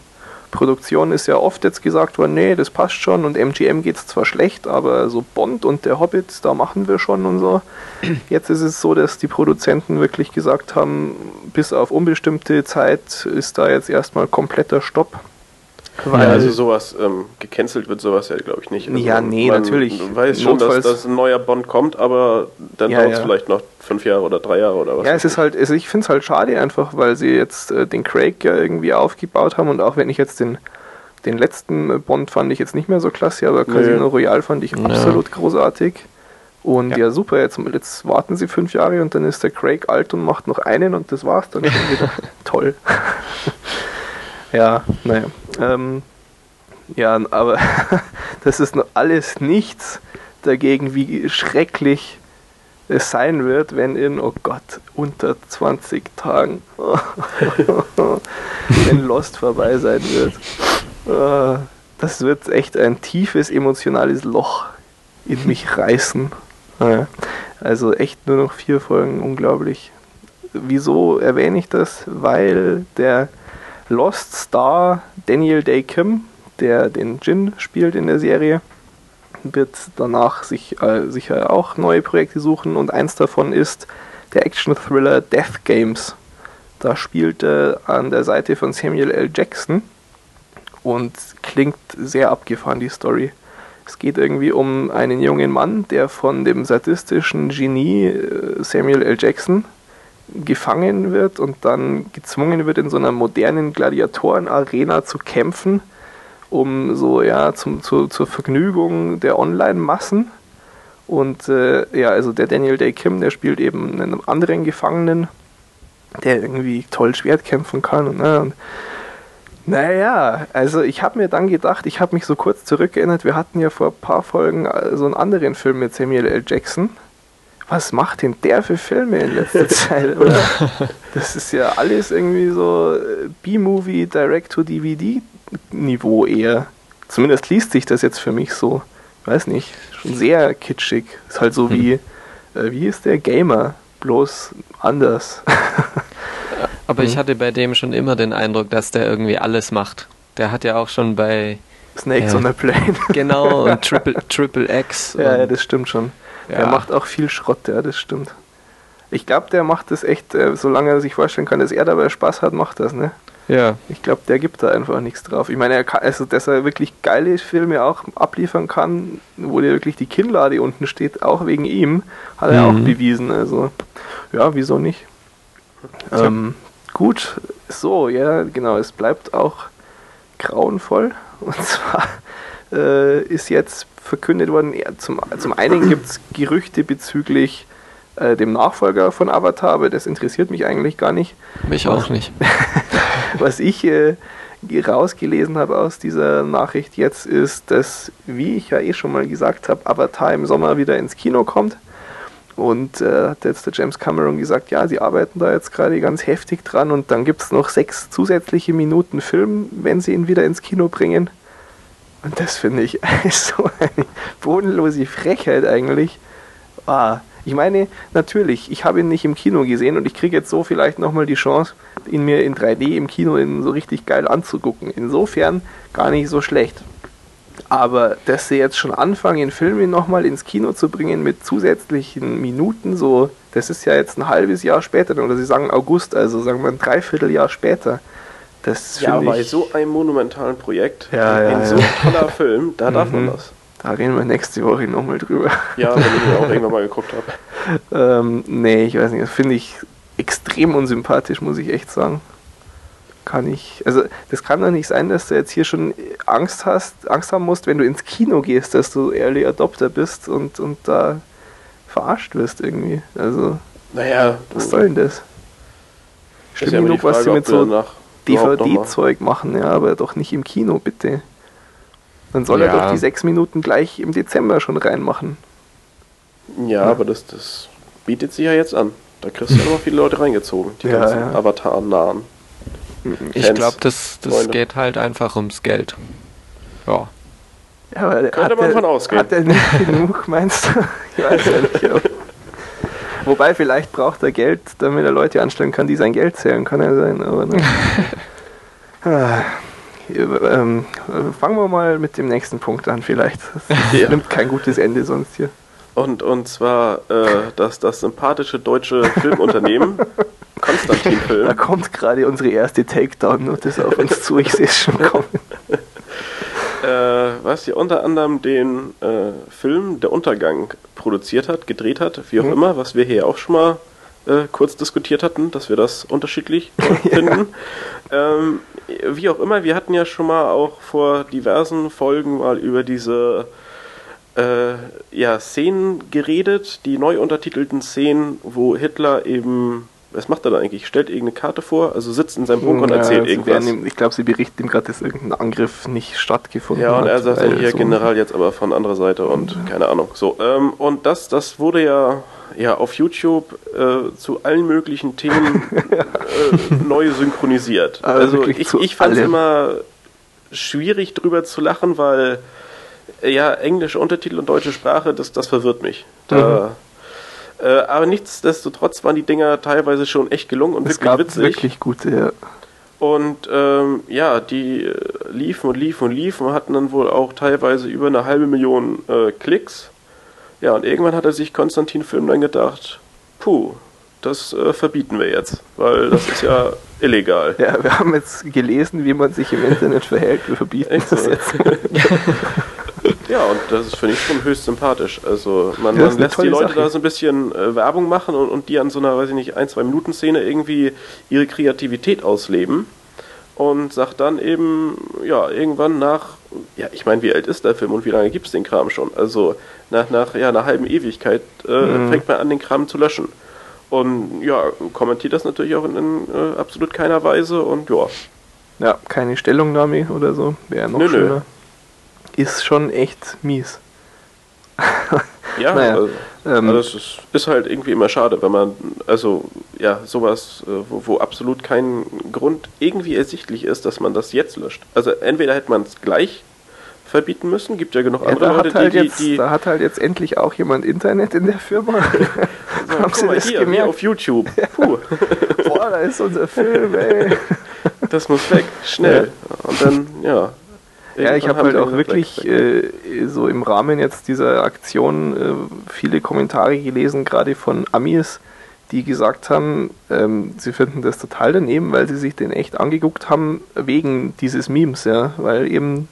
Produktion ist ja oft jetzt gesagt worden, nee, das passt schon und MGM geht es zwar schlecht, aber so Bond und der Hobbit, da machen wir schon und so. Jetzt ist es so, dass die Produzenten wirklich gesagt haben, bis auf unbestimmte Zeit ist da jetzt erstmal kompletter Stopp. Weil also sowas ähm, gecancelt wird, sowas ja, glaube ich, nicht. Also ja, nee, man natürlich. weiß schon, dass, dass ein neuer Bond kommt, aber dann ja, dauert es ja. vielleicht noch fünf Jahre oder drei Jahre oder was. Ja, es ist halt, also ich finde es halt schade einfach, weil sie jetzt äh, den Craig ja irgendwie aufgebaut haben und auch wenn ich jetzt den, den letzten Bond fand ich jetzt nicht mehr so klasse, aber Casino nee. Royale fand ich ja. absolut großartig. Und ja. ja. super, jetzt, jetzt warten sie fünf Jahre und dann ist der Craig alt und macht noch einen und das war's dann schon wieder. Toll. ja, naja. Ähm, ja, aber das ist alles nichts dagegen, wie schrecklich es sein wird, wenn in, oh Gott, unter 20 Tagen, wenn Lost vorbei sein wird. Äh, das wird echt ein tiefes emotionales Loch in mich reißen. Also echt nur noch vier Folgen, unglaublich. Wieso erwähne ich das? Weil der Lost Star Daniel Day Kim, der den Jin spielt in der Serie, wird danach sich äh, sicher auch neue Projekte suchen und eins davon ist der Action-Thriller Death Games. Da spielt er an der Seite von Samuel L. Jackson und klingt sehr abgefahren, die Story. Es geht irgendwie um einen jungen Mann, der von dem sadistischen Genie äh, Samuel L. Jackson gefangen wird und dann gezwungen wird, in so einer modernen Gladiatoren-Arena zu kämpfen um so, ja, zum, zu, zur Vergnügung der Online-Massen. Und äh, ja, also der Daniel Day Kim, der spielt eben einen anderen Gefangenen, der irgendwie toll Schwert kämpfen kann. Ne? Und, naja, also ich habe mir dann gedacht, ich habe mich so kurz zurückgeerinnert, wir hatten ja vor ein paar Folgen äh, so einen anderen Film mit Samuel L. Jackson. Was macht denn der für Filme in letzter Zeit, oder? Das ist ja alles irgendwie so äh, B-Movie, Direct-to-DVD Niveau eher. Zumindest liest sich das jetzt für mich so. Ich weiß nicht, schon sehr kitschig. Ist halt so hm. wie, äh, wie ist der Gamer? Bloß anders. Aber ich hm. hatte bei dem schon immer den Eindruck, dass der irgendwie alles macht. Der hat ja auch schon bei Snakes äh, on a Plane. genau, und Triple, Triple X. Ja, ja, das stimmt schon. Ja. Er macht auch viel Schrott, ja, das stimmt. Ich glaube, der macht das echt, äh, solange er sich vorstellen kann, dass er dabei Spaß hat, macht das, ne? Ja. Ich glaube, der gibt da einfach nichts drauf. Ich meine, er kann, also, dass er wirklich geile Filme auch abliefern kann, wo dir wirklich die Kinnlade unten steht, auch wegen ihm, hat er mhm. auch bewiesen. Also, ja, wieso nicht? Ähm, gut, so, ja, genau, es bleibt auch grauenvoll. Und zwar äh, ist jetzt verkündet worden, ja, zum, zum einen gibt es Gerüchte bezüglich äh, dem Nachfolger von Avatar, aber das interessiert mich eigentlich gar nicht. Mich auch nicht. Was ich äh, rausgelesen habe aus dieser Nachricht jetzt ist, dass, wie ich ja eh schon mal gesagt habe, Avatar im Sommer wieder ins Kino kommt. Und äh, hat jetzt der James Cameron gesagt, ja, sie arbeiten da jetzt gerade ganz heftig dran und dann gibt es noch sechs zusätzliche Minuten Film, wenn sie ihn wieder ins Kino bringen. Und das finde ich so eine bodenlose Frechheit eigentlich. Ah, ich meine, natürlich, ich habe ihn nicht im Kino gesehen und ich kriege jetzt so vielleicht nochmal die Chance, ihn mir in 3D im Kino so richtig geil anzugucken. Insofern gar nicht so schlecht. Aber dass sie jetzt schon anfangen, Filme nochmal ins Kino zu bringen mit zusätzlichen Minuten, so, das ist ja jetzt ein halbes Jahr später, oder sie sagen August, also sagen wir ein Dreivierteljahr später. Das ja, bei so einem monumentalen Projekt, ja, ja, in so ein toller Film, da darf mhm. man das. Da reden wir nächste Woche nochmal drüber. Ja, wenn ich mir auch irgendwann mal geguckt habe. ähm, nee, ich weiß nicht, das finde ich extrem unsympathisch, muss ich echt sagen. Kann ich, also das kann doch nicht sein, dass du jetzt hier schon Angst hast, Angst haben musst, wenn du ins Kino gehst, dass du Early Adopter bist und, und da verarscht wirst irgendwie. Also, naja, was soll denn das? Stimmt ja genug, was sie mit so DVD-Zeug machen, ja, aber doch nicht im Kino, bitte. Dann soll ja. er doch die sechs Minuten gleich im Dezember schon reinmachen. Ja, ja. aber das, das bietet sich ja jetzt an. Da kriegst du ja immer viele Leute reingezogen, die ja, ganzen ja. Avatar-nahen. Ich glaube, das, das geht halt einfach ums Geld. Ja. ja aber Könnte man von ausgehen. Hat er nicht genug, meinst du? Ich weiß ja nicht. Wobei, vielleicht braucht er Geld, damit er Leute anstellen kann, die sein Geld zählen, kann er sein. Aber ne. ah. Ähm, fangen wir mal mit dem nächsten Punkt an, vielleicht. Das ja. nimmt kein gutes Ende sonst hier. Und, und zwar äh, das, das sympathische deutsche Filmunternehmen Konstantin Film. Da kommt gerade unsere erste Takedown-Notice auf uns zu, ich sehe es schon kommen. äh, was hier unter anderem den äh, Film Der Untergang produziert hat, gedreht hat, wie auch hm. immer, was wir hier auch schon mal äh, kurz diskutiert hatten, dass wir das unterschiedlich finden. ähm, wie auch immer, wir hatten ja schon mal auch vor diversen Folgen mal über diese äh, ja, Szenen geredet, die neu untertitelten Szenen, wo Hitler eben was macht er da eigentlich? Stellt irgendeine Karte vor, also sitzt in seinem Bunker und erzählt ja, irgendwas. Ihm, ich glaube, sie berichten ihm gerade, dass irgendein Angriff nicht stattgefunden hat. Ja, und er sagt dann hier so General jetzt aber von anderer Seite und ja. keine Ahnung. So, ähm, und das, das wurde ja, ja auf YouTube äh, zu allen möglichen Themen äh, neu synchronisiert. Also, also ich, ich fand es immer schwierig drüber zu lachen, weil ja, englische Untertitel und deutsche Sprache, das, das verwirrt mich. Da, mhm äh, aber nichtsdestotrotz waren die Dinger teilweise schon echt gelungen und es wirklich gab witzig. wirklich gute, ja. Und ähm, ja, die äh, liefen und liefen und liefen, hatten dann wohl auch teilweise über eine halbe Million äh, Klicks. Ja, und irgendwann hat er sich Konstantin Film dann gedacht, puh, das äh, verbieten wir jetzt, weil das ist ja illegal. Ja, wir haben jetzt gelesen, wie man sich im Internet verhält, wir verbieten Echt das jetzt. Ja, und das finde ich schon höchst sympathisch. Also man, man lässt die Leute Sache. da so ein bisschen äh, Werbung machen und, und die an so einer, weiß ich nicht, ein, zwei Minuten Szene irgendwie ihre Kreativität ausleben und sagt dann eben, ja, irgendwann nach, ja, ich meine, wie alt ist der Film und wie lange gibt es den Kram schon? Also nach, nach ja, einer halben Ewigkeit äh, mhm. fängt man an, den Kram zu löschen. Und ja, kommentiert das natürlich auch in, in äh, absolut keiner Weise und ja. Ja, keine Stellungnahme oder so, wäre noch nö, schöner. Nö ist schon echt mies. ja, naja, also, ähm, also es ist, halt irgendwie immer schade, wenn man, also ja, sowas, äh, wo, wo absolut kein Grund irgendwie ersichtlich ist, dass man das jetzt löscht. Also entweder hätte man es gleich verbieten müssen. Gibt ja genug ja, andere Leute, halt die, jetzt, die, Da hat halt jetzt endlich auch jemand Internet in der Firma. so, Haben Sie mal, das hier, gemerkt? hier auf YouTube. Puh. Boah, da ist unser Film, ey. Das muss weg, schnell. Und dann, ja, ja, ich habe halt auch wirklich äh, so im Rahmen jetzt dieser Aktion äh, viele Kommentare gelesen, gerade von Amis, die gesagt haben, ähm, sie finden das total daneben, weil sie sich den echt angeguckt haben wegen dieses Memes, ja, weil eben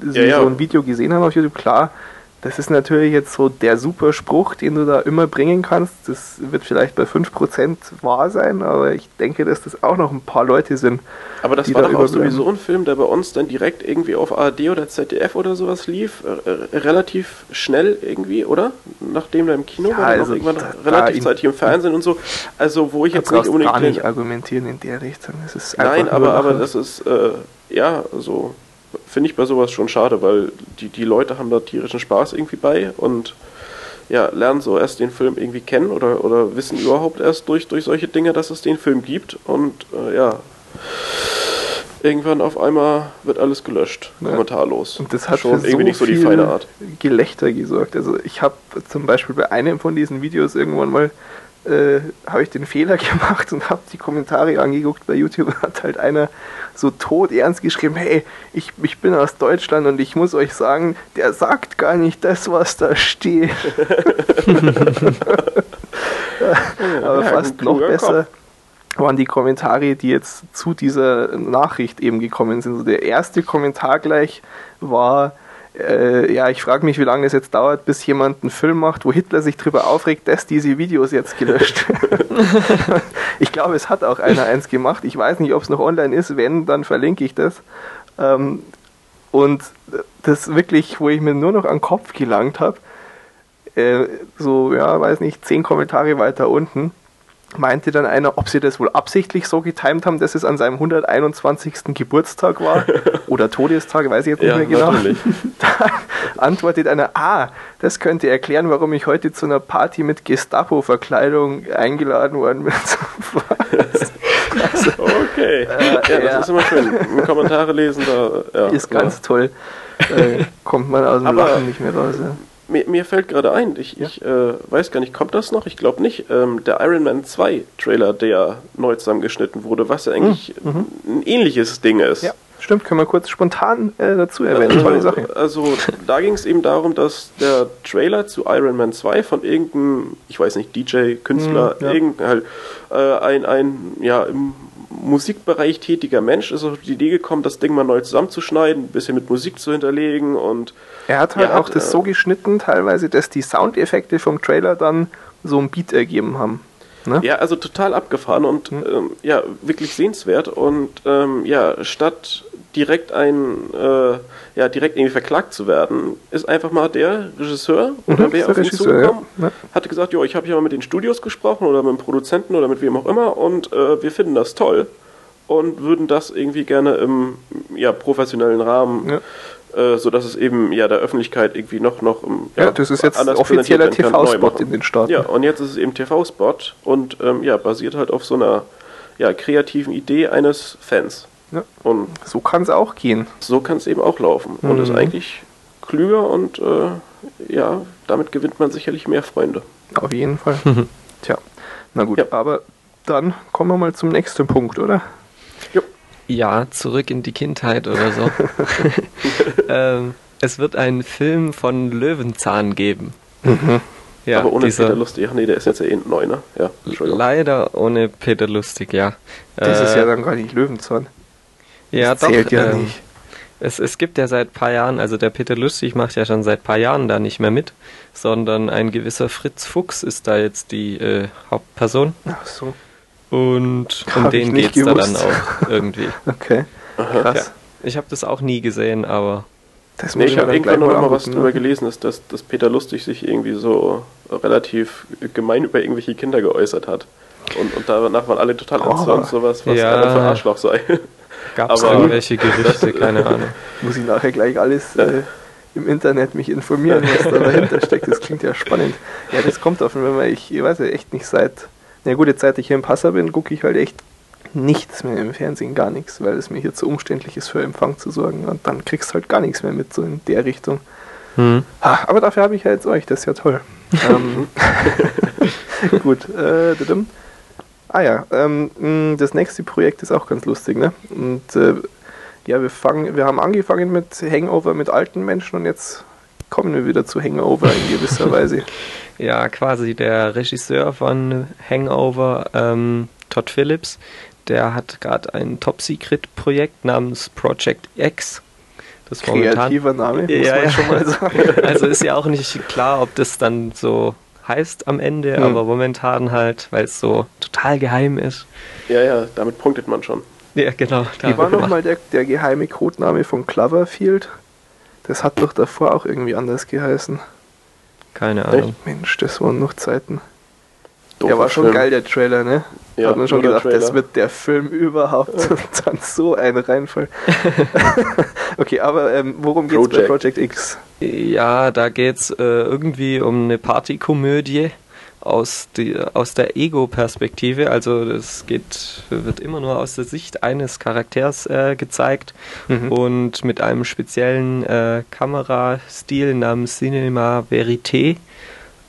sie ja, ja. so ein Video gesehen haben auf YouTube, klar, das ist natürlich jetzt so der super Spruch, den du da immer bringen kannst. Das wird vielleicht bei 5% wahr sein, aber ich denke, dass das auch noch ein paar Leute sind. Aber das war da doch auch sowieso ein Film, der bei uns dann direkt irgendwie auf ARD oder ZDF oder sowas lief. Äh, relativ schnell irgendwie, oder? Nachdem er im Kino ja, war, also irgendwann relativ zeitig im Fernsehen und so. Also, wo ich jetzt nicht unbedingt. gar nicht argumentieren in der Richtung. Nein, aber, aber das ist, äh, ja, so finde ich bei sowas schon schade, weil die, die Leute haben da tierischen Spaß irgendwie bei und ja, lernen so erst den Film irgendwie kennen oder, oder wissen überhaupt erst durch, durch solche Dinge, dass es den Film gibt und äh, ja, irgendwann auf einmal wird alles gelöscht, ja. kommentarlos. Und das hat schon irgendwie so nicht so die feine Art. Gelächter gesorgt. Also ich habe zum Beispiel bei einem von diesen Videos irgendwann mal äh, habe ich den Fehler gemacht und habe die Kommentare angeguckt bei YouTube und hat halt einer so tot ernst geschrieben, hey, ich, ich bin aus Deutschland und ich muss euch sagen, der sagt gar nicht das, was da steht. Aber ja, fast noch besser Kopf. waren die Kommentare, die jetzt zu dieser Nachricht eben gekommen sind. Also der erste Kommentar gleich war, äh, ja, ich frage mich, wie lange es jetzt dauert, bis jemand einen Film macht, wo Hitler sich darüber aufregt, dass diese Videos jetzt gelöscht werden. ich glaube, es hat auch einer eins gemacht. Ich weiß nicht, ob es noch online ist. Wenn, dann verlinke ich das. Ähm, und das wirklich, wo ich mir nur noch an den Kopf gelangt habe, äh, so, ja, weiß nicht, zehn Kommentare weiter unten, meinte dann einer, ob sie das wohl absichtlich so getimt haben, dass es an seinem 121. Geburtstag war oder Todestag, weiß ich jetzt nicht ja, mehr genau. Natürlich. Da antwortet einer, ah, das könnte erklären, warum ich heute zu einer Party mit Gestapo-Verkleidung eingeladen worden bin. also, okay. Äh, ja, das ja. ist immer schön. Kommentare lesen, da ja, ist ganz toll. Äh, kommt man aus dem Aber Lachen nicht mehr raus. Ja. Mir, mir fällt gerade ein, ich, ja. ich äh, weiß gar nicht, kommt das noch? Ich glaube nicht. Ähm, der Iron Man 2 Trailer, der neu zusammengeschnitten wurde, was ja eigentlich mhm. mhm. ein ähnliches Ding ist. Ja, stimmt, können wir kurz spontan äh, dazu erwähnen. Tolle Sache. Also, da ging es eben darum, dass der Trailer zu Iron Man 2 von irgendeinem, ich weiß nicht, DJ, Künstler, mhm, ja. irgendein halt, äh, ein, ein, ja, im Musikbereich tätiger Mensch ist auf die Idee gekommen, das Ding mal neu zusammenzuschneiden, ein bisschen mit Musik zu hinterlegen und. Er hat halt ja, auch hat, das äh, so geschnitten, teilweise, dass die Soundeffekte vom Trailer dann so ein Beat ergeben haben. Ne? Ja, also total abgefahren und mhm. ähm, ja, wirklich sehenswert. Und ähm, ja, statt direkt ein, äh, ja, direkt irgendwie verklagt zu werden, ist einfach mal der Regisseur oder mhm, wer auf ihn zugekommen, ja. hatte gesagt, jo, ich habe hier mal mit den Studios gesprochen oder mit dem Produzenten oder mit wem auch immer und äh, wir finden das toll und würden das irgendwie gerne im ja, professionellen Rahmen ja äh, so dass es eben ja der Öffentlichkeit irgendwie noch noch ja, ja das ist jetzt offizieller TV-Spot in den Staaten. Ja, und jetzt ist es eben TV-Spot und ähm, ja basiert halt auf so einer ja kreativen Idee eines Fans. Ja. Und so kann es auch gehen. So kann es eben auch laufen. Mhm. Und ist eigentlich klüger und äh, ja, damit gewinnt man sicherlich mehr Freunde. Auf jeden Fall. Tja, na gut, ja. aber dann kommen wir mal zum nächsten Punkt, oder? Jo. Ja, zurück in die Kindheit oder so. ähm, es wird einen Film von Löwenzahn geben. Mhm. Ja, Aber ohne dieser, Peter Lustig. Ach nee, der ist jetzt ja eh neu, ne? Ja, Leider ohne Peter Lustig, ja. Das äh, ist ja dann gar nicht Löwenzahn. Ja, das doch. Zählt ja ähm, nicht. Es, es gibt ja seit paar Jahren, also der Peter Lustig macht ja schon seit paar Jahren da nicht mehr mit, sondern ein gewisser Fritz Fuchs ist da jetzt die äh, Hauptperson. Ach so. Und um hab den geht's gewusst. da dann auch irgendwie. okay. Krass. Ja, ich habe das auch nie gesehen, aber. Das nee, ich habe irgendwann noch mal was drüber gelesen, dass, dass, dass Peter Lustig sich irgendwie so relativ gemein über irgendwelche Kinder geäußert hat. Und, und danach waren alle total oh, und sowas, was ja. einer für Arschloch sei. Gab es irgendwelche Gerüchte, keine Ahnung. Muss ich nachher gleich alles äh, im Internet mich informieren, was da dahinter steckt. Das klingt ja spannend. Ja, das kommt auf, wenn man, ich, ich weiß ja echt nicht, seit eine gute Zeit, ich hier im Passer bin, gucke ich halt echt nichts mehr im Fernsehen, gar nichts, weil es mir hier zu umständlich ist, für Empfang zu sorgen. Und dann kriegst du halt gar nichts mehr mit, so in der Richtung. Hm. Ah, aber dafür habe ich ja jetzt euch, das ist ja toll. ähm, gut, äh, Ah ja, ähm, das nächste Projekt ist auch ganz lustig, ne? Und äh, ja, wir fangen, wir haben angefangen mit Hangover mit alten Menschen und jetzt kommen wir wieder zu Hangover in gewisser Weise. Ja, quasi der Regisseur von Hangover, ähm, Todd Phillips, der hat gerade ein Top-Secret-Projekt namens Project X Das Kreativer Name, muss ja, man ja. schon mal sagen. Also ist ja auch nicht klar, ob das dann so heißt am Ende, hm. aber momentan halt, weil es so total geheim ist. Ja, ja, damit punktet man schon. Ja, genau. Wie war nochmal der, der geheime Codename von Cloverfield? Das hat doch davor auch irgendwie anders geheißen. Keine Ahnung. Echt? Mensch, das waren noch Zeiten. Doof der war schon Film. geil, der Trailer, ne? Ja, Hat man schon gedacht, das wird der Film überhaupt und dann so ein Reinfall. okay, aber ähm, worum geht's Project. bei Project X? Ja, da geht's äh, irgendwie um eine Partykomödie aus, die, aus der Ego-Perspektive. Also das geht, wird immer nur aus der Sicht eines Charakters äh, gezeigt mhm. und mit einem speziellen äh, Kamerastil namens Cinema Verité.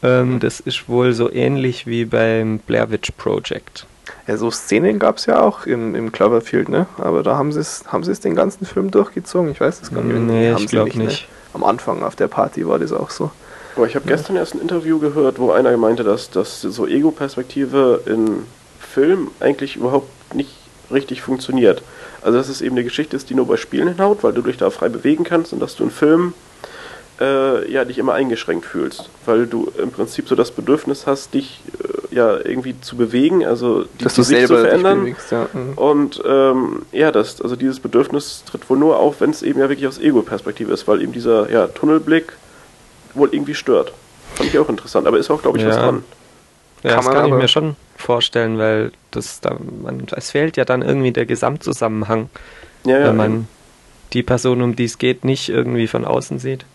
Ähm, mhm. Das ist wohl so ähnlich wie beim Blair Witch Project. Ja, so Szenen gab es ja auch im, im Cloverfield, ne? Aber da haben sie es haben den ganzen Film durchgezogen. Ich weiß es gar nicht. Nee, ich glaube nicht. nicht. Ne? Am Anfang auf der Party war das auch so. Aber ich habe gestern erst ein Interview gehört, wo einer meinte, dass, dass so Ego-Perspektive in Film eigentlich überhaupt nicht richtig funktioniert. Also dass es eben eine Geschichte ist, die nur bei Spielen hinhaut, weil du dich da frei bewegen kannst und dass du in Filmen äh, ja dich immer eingeschränkt fühlst, weil du im Prinzip so das Bedürfnis hast, dich äh, ja irgendwie zu bewegen, also die, dass Sicht zu verändern. Bewegst, ja. mhm. Und ähm, ja, das, also dieses Bedürfnis tritt wohl nur auf, wenn es eben ja wirklich aus Ego-Perspektive ist, weil eben dieser ja, Tunnelblick wohl irgendwie stört. Fand ich auch interessant, aber ist auch, glaube ich, ja. was dran. Ja, kann das kann ich mir schon vorstellen, weil das da, man, es fehlt ja dann irgendwie der Gesamtzusammenhang, ja, wenn man die Person, um die es geht, nicht irgendwie von außen sieht.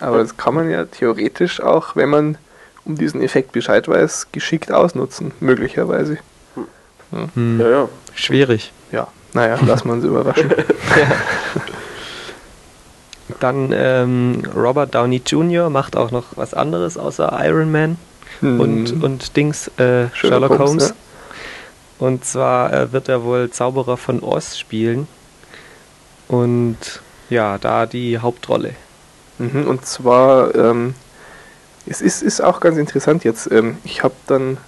Aber das kann man ja theoretisch auch, wenn man um diesen Effekt Bescheid weiß, geschickt ausnutzen, möglicherweise. Hm. Ja, ja. Schwierig. Ja, naja, lassen wir uns überraschen. ja. Dann ähm, Robert Downey Jr. macht auch noch was anderes außer Iron Man hm. und, und Dings äh, Sherlock, Sherlock, Holmes. Holmes. Ja. Und zwar äh, wird er wohl Zauberer von Oz spielen. Und ja, da die Hauptrolle. Mhm, und zwar, ähm, es ist, ist auch ganz interessant jetzt. Ähm, ich habe dann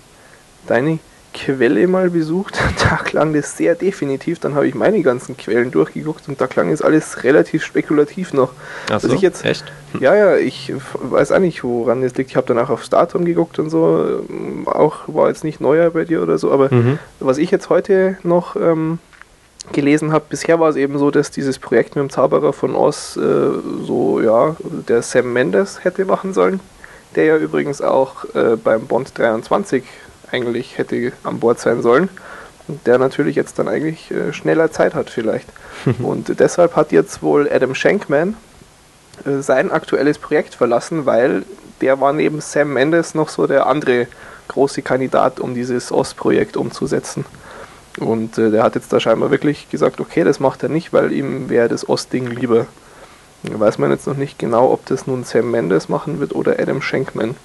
deine Quelle mal besucht, da klang das sehr definitiv. Dann habe ich meine ganzen Quellen durchgeguckt und da klang es alles relativ spekulativ noch. Ach so, ich jetzt, echt? Hm. Ja, ja, ich weiß auch nicht, woran das liegt. Ich habe danach auf Startron geguckt und so. Auch war jetzt nicht neuer bei dir oder so, aber mhm. was ich jetzt heute noch ähm, gelesen habe, bisher war es eben so, dass dieses Projekt mit dem Zauberer von Oz äh, so, ja, der Sam Mendes hätte machen sollen. Der ja übrigens auch äh, beim Bond 23 eigentlich hätte an Bord sein sollen. Und der natürlich jetzt dann eigentlich äh, schneller Zeit hat vielleicht. und deshalb hat jetzt wohl Adam Shankman äh, sein aktuelles Projekt verlassen, weil der war neben Sam Mendes noch so der andere große Kandidat, um dieses OS-Projekt umzusetzen. Und äh, der hat jetzt da scheinbar wirklich gesagt, okay, das macht er nicht, weil ihm wäre das OS-Ding lieber. Da weiß man jetzt noch nicht genau, ob das nun Sam Mendes machen wird oder Adam Shankman.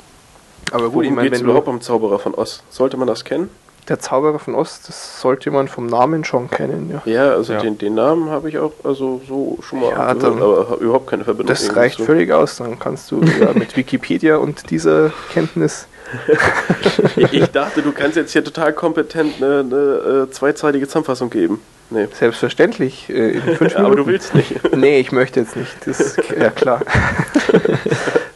Aber gut, ich meine, wenn überhaupt um Zauberer von Oz? Sollte man das kennen? Der Zauberer von Oz, das sollte man vom Namen schon kennen, ja. Ja, also ja. Den, den Namen habe ich auch also so schon mal ja, gehört, dann, aber überhaupt keine Verbindung. Das reicht so. völlig aus, dann kannst du ja mit Wikipedia und dieser Kenntnis. ich dachte, du kannst jetzt hier total kompetent eine, eine äh, zweizeitige Zusammenfassung geben. Nee. Selbstverständlich. Äh, in fünf Aber du willst nicht. nee, ich möchte jetzt nicht. Das ist ja klar.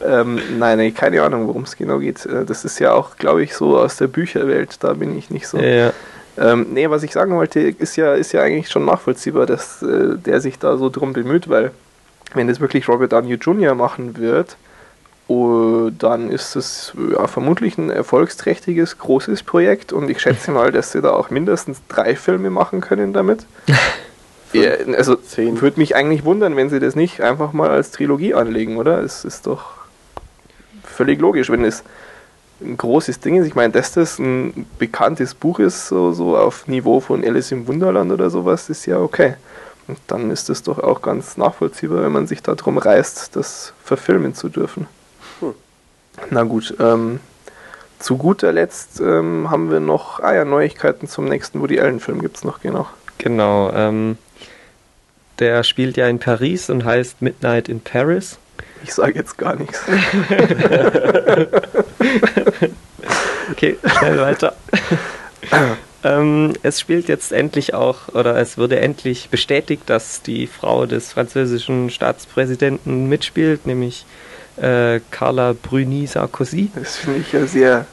Ähm, nein, nee, keine Ahnung, worum es genau geht. Äh, das ist ja auch, glaube ich, so aus der Bücherwelt. Da bin ich nicht so. Ja. Ähm, nee, was ich sagen wollte, ist ja, ist ja eigentlich schon nachvollziehbar, dass äh, der sich da so drum bemüht, weil wenn das wirklich Robert Downey Jr. machen wird, Oh, dann ist es ja, vermutlich ein erfolgsträchtiges, großes Projekt und ich schätze mal, dass sie da auch mindestens drei Filme machen können damit. ja, also würde mich eigentlich wundern, wenn sie das nicht einfach mal als Trilogie anlegen, oder? Es ist doch völlig logisch, wenn es ein großes Ding ist. Ich meine, dass das ein bekanntes Buch ist, so, so auf Niveau von Alice im Wunderland oder sowas, ist ja okay. Und dann ist es doch auch ganz nachvollziehbar, wenn man sich darum reißt, das verfilmen zu dürfen. Na gut, ähm, zu guter Letzt ähm, haben wir noch, ah ja, Neuigkeiten zum nächsten Woody Allen-Film gibt es noch, genau. Genau, ähm, der spielt ja in Paris und heißt Midnight in Paris. Ich sage jetzt gar nichts. okay, schnell weiter. ähm, es spielt jetzt endlich auch, oder es wurde endlich bestätigt, dass die Frau des französischen Staatspräsidenten mitspielt, nämlich äh, Carla Bruni Sarkozy. Das finde ich ja sehr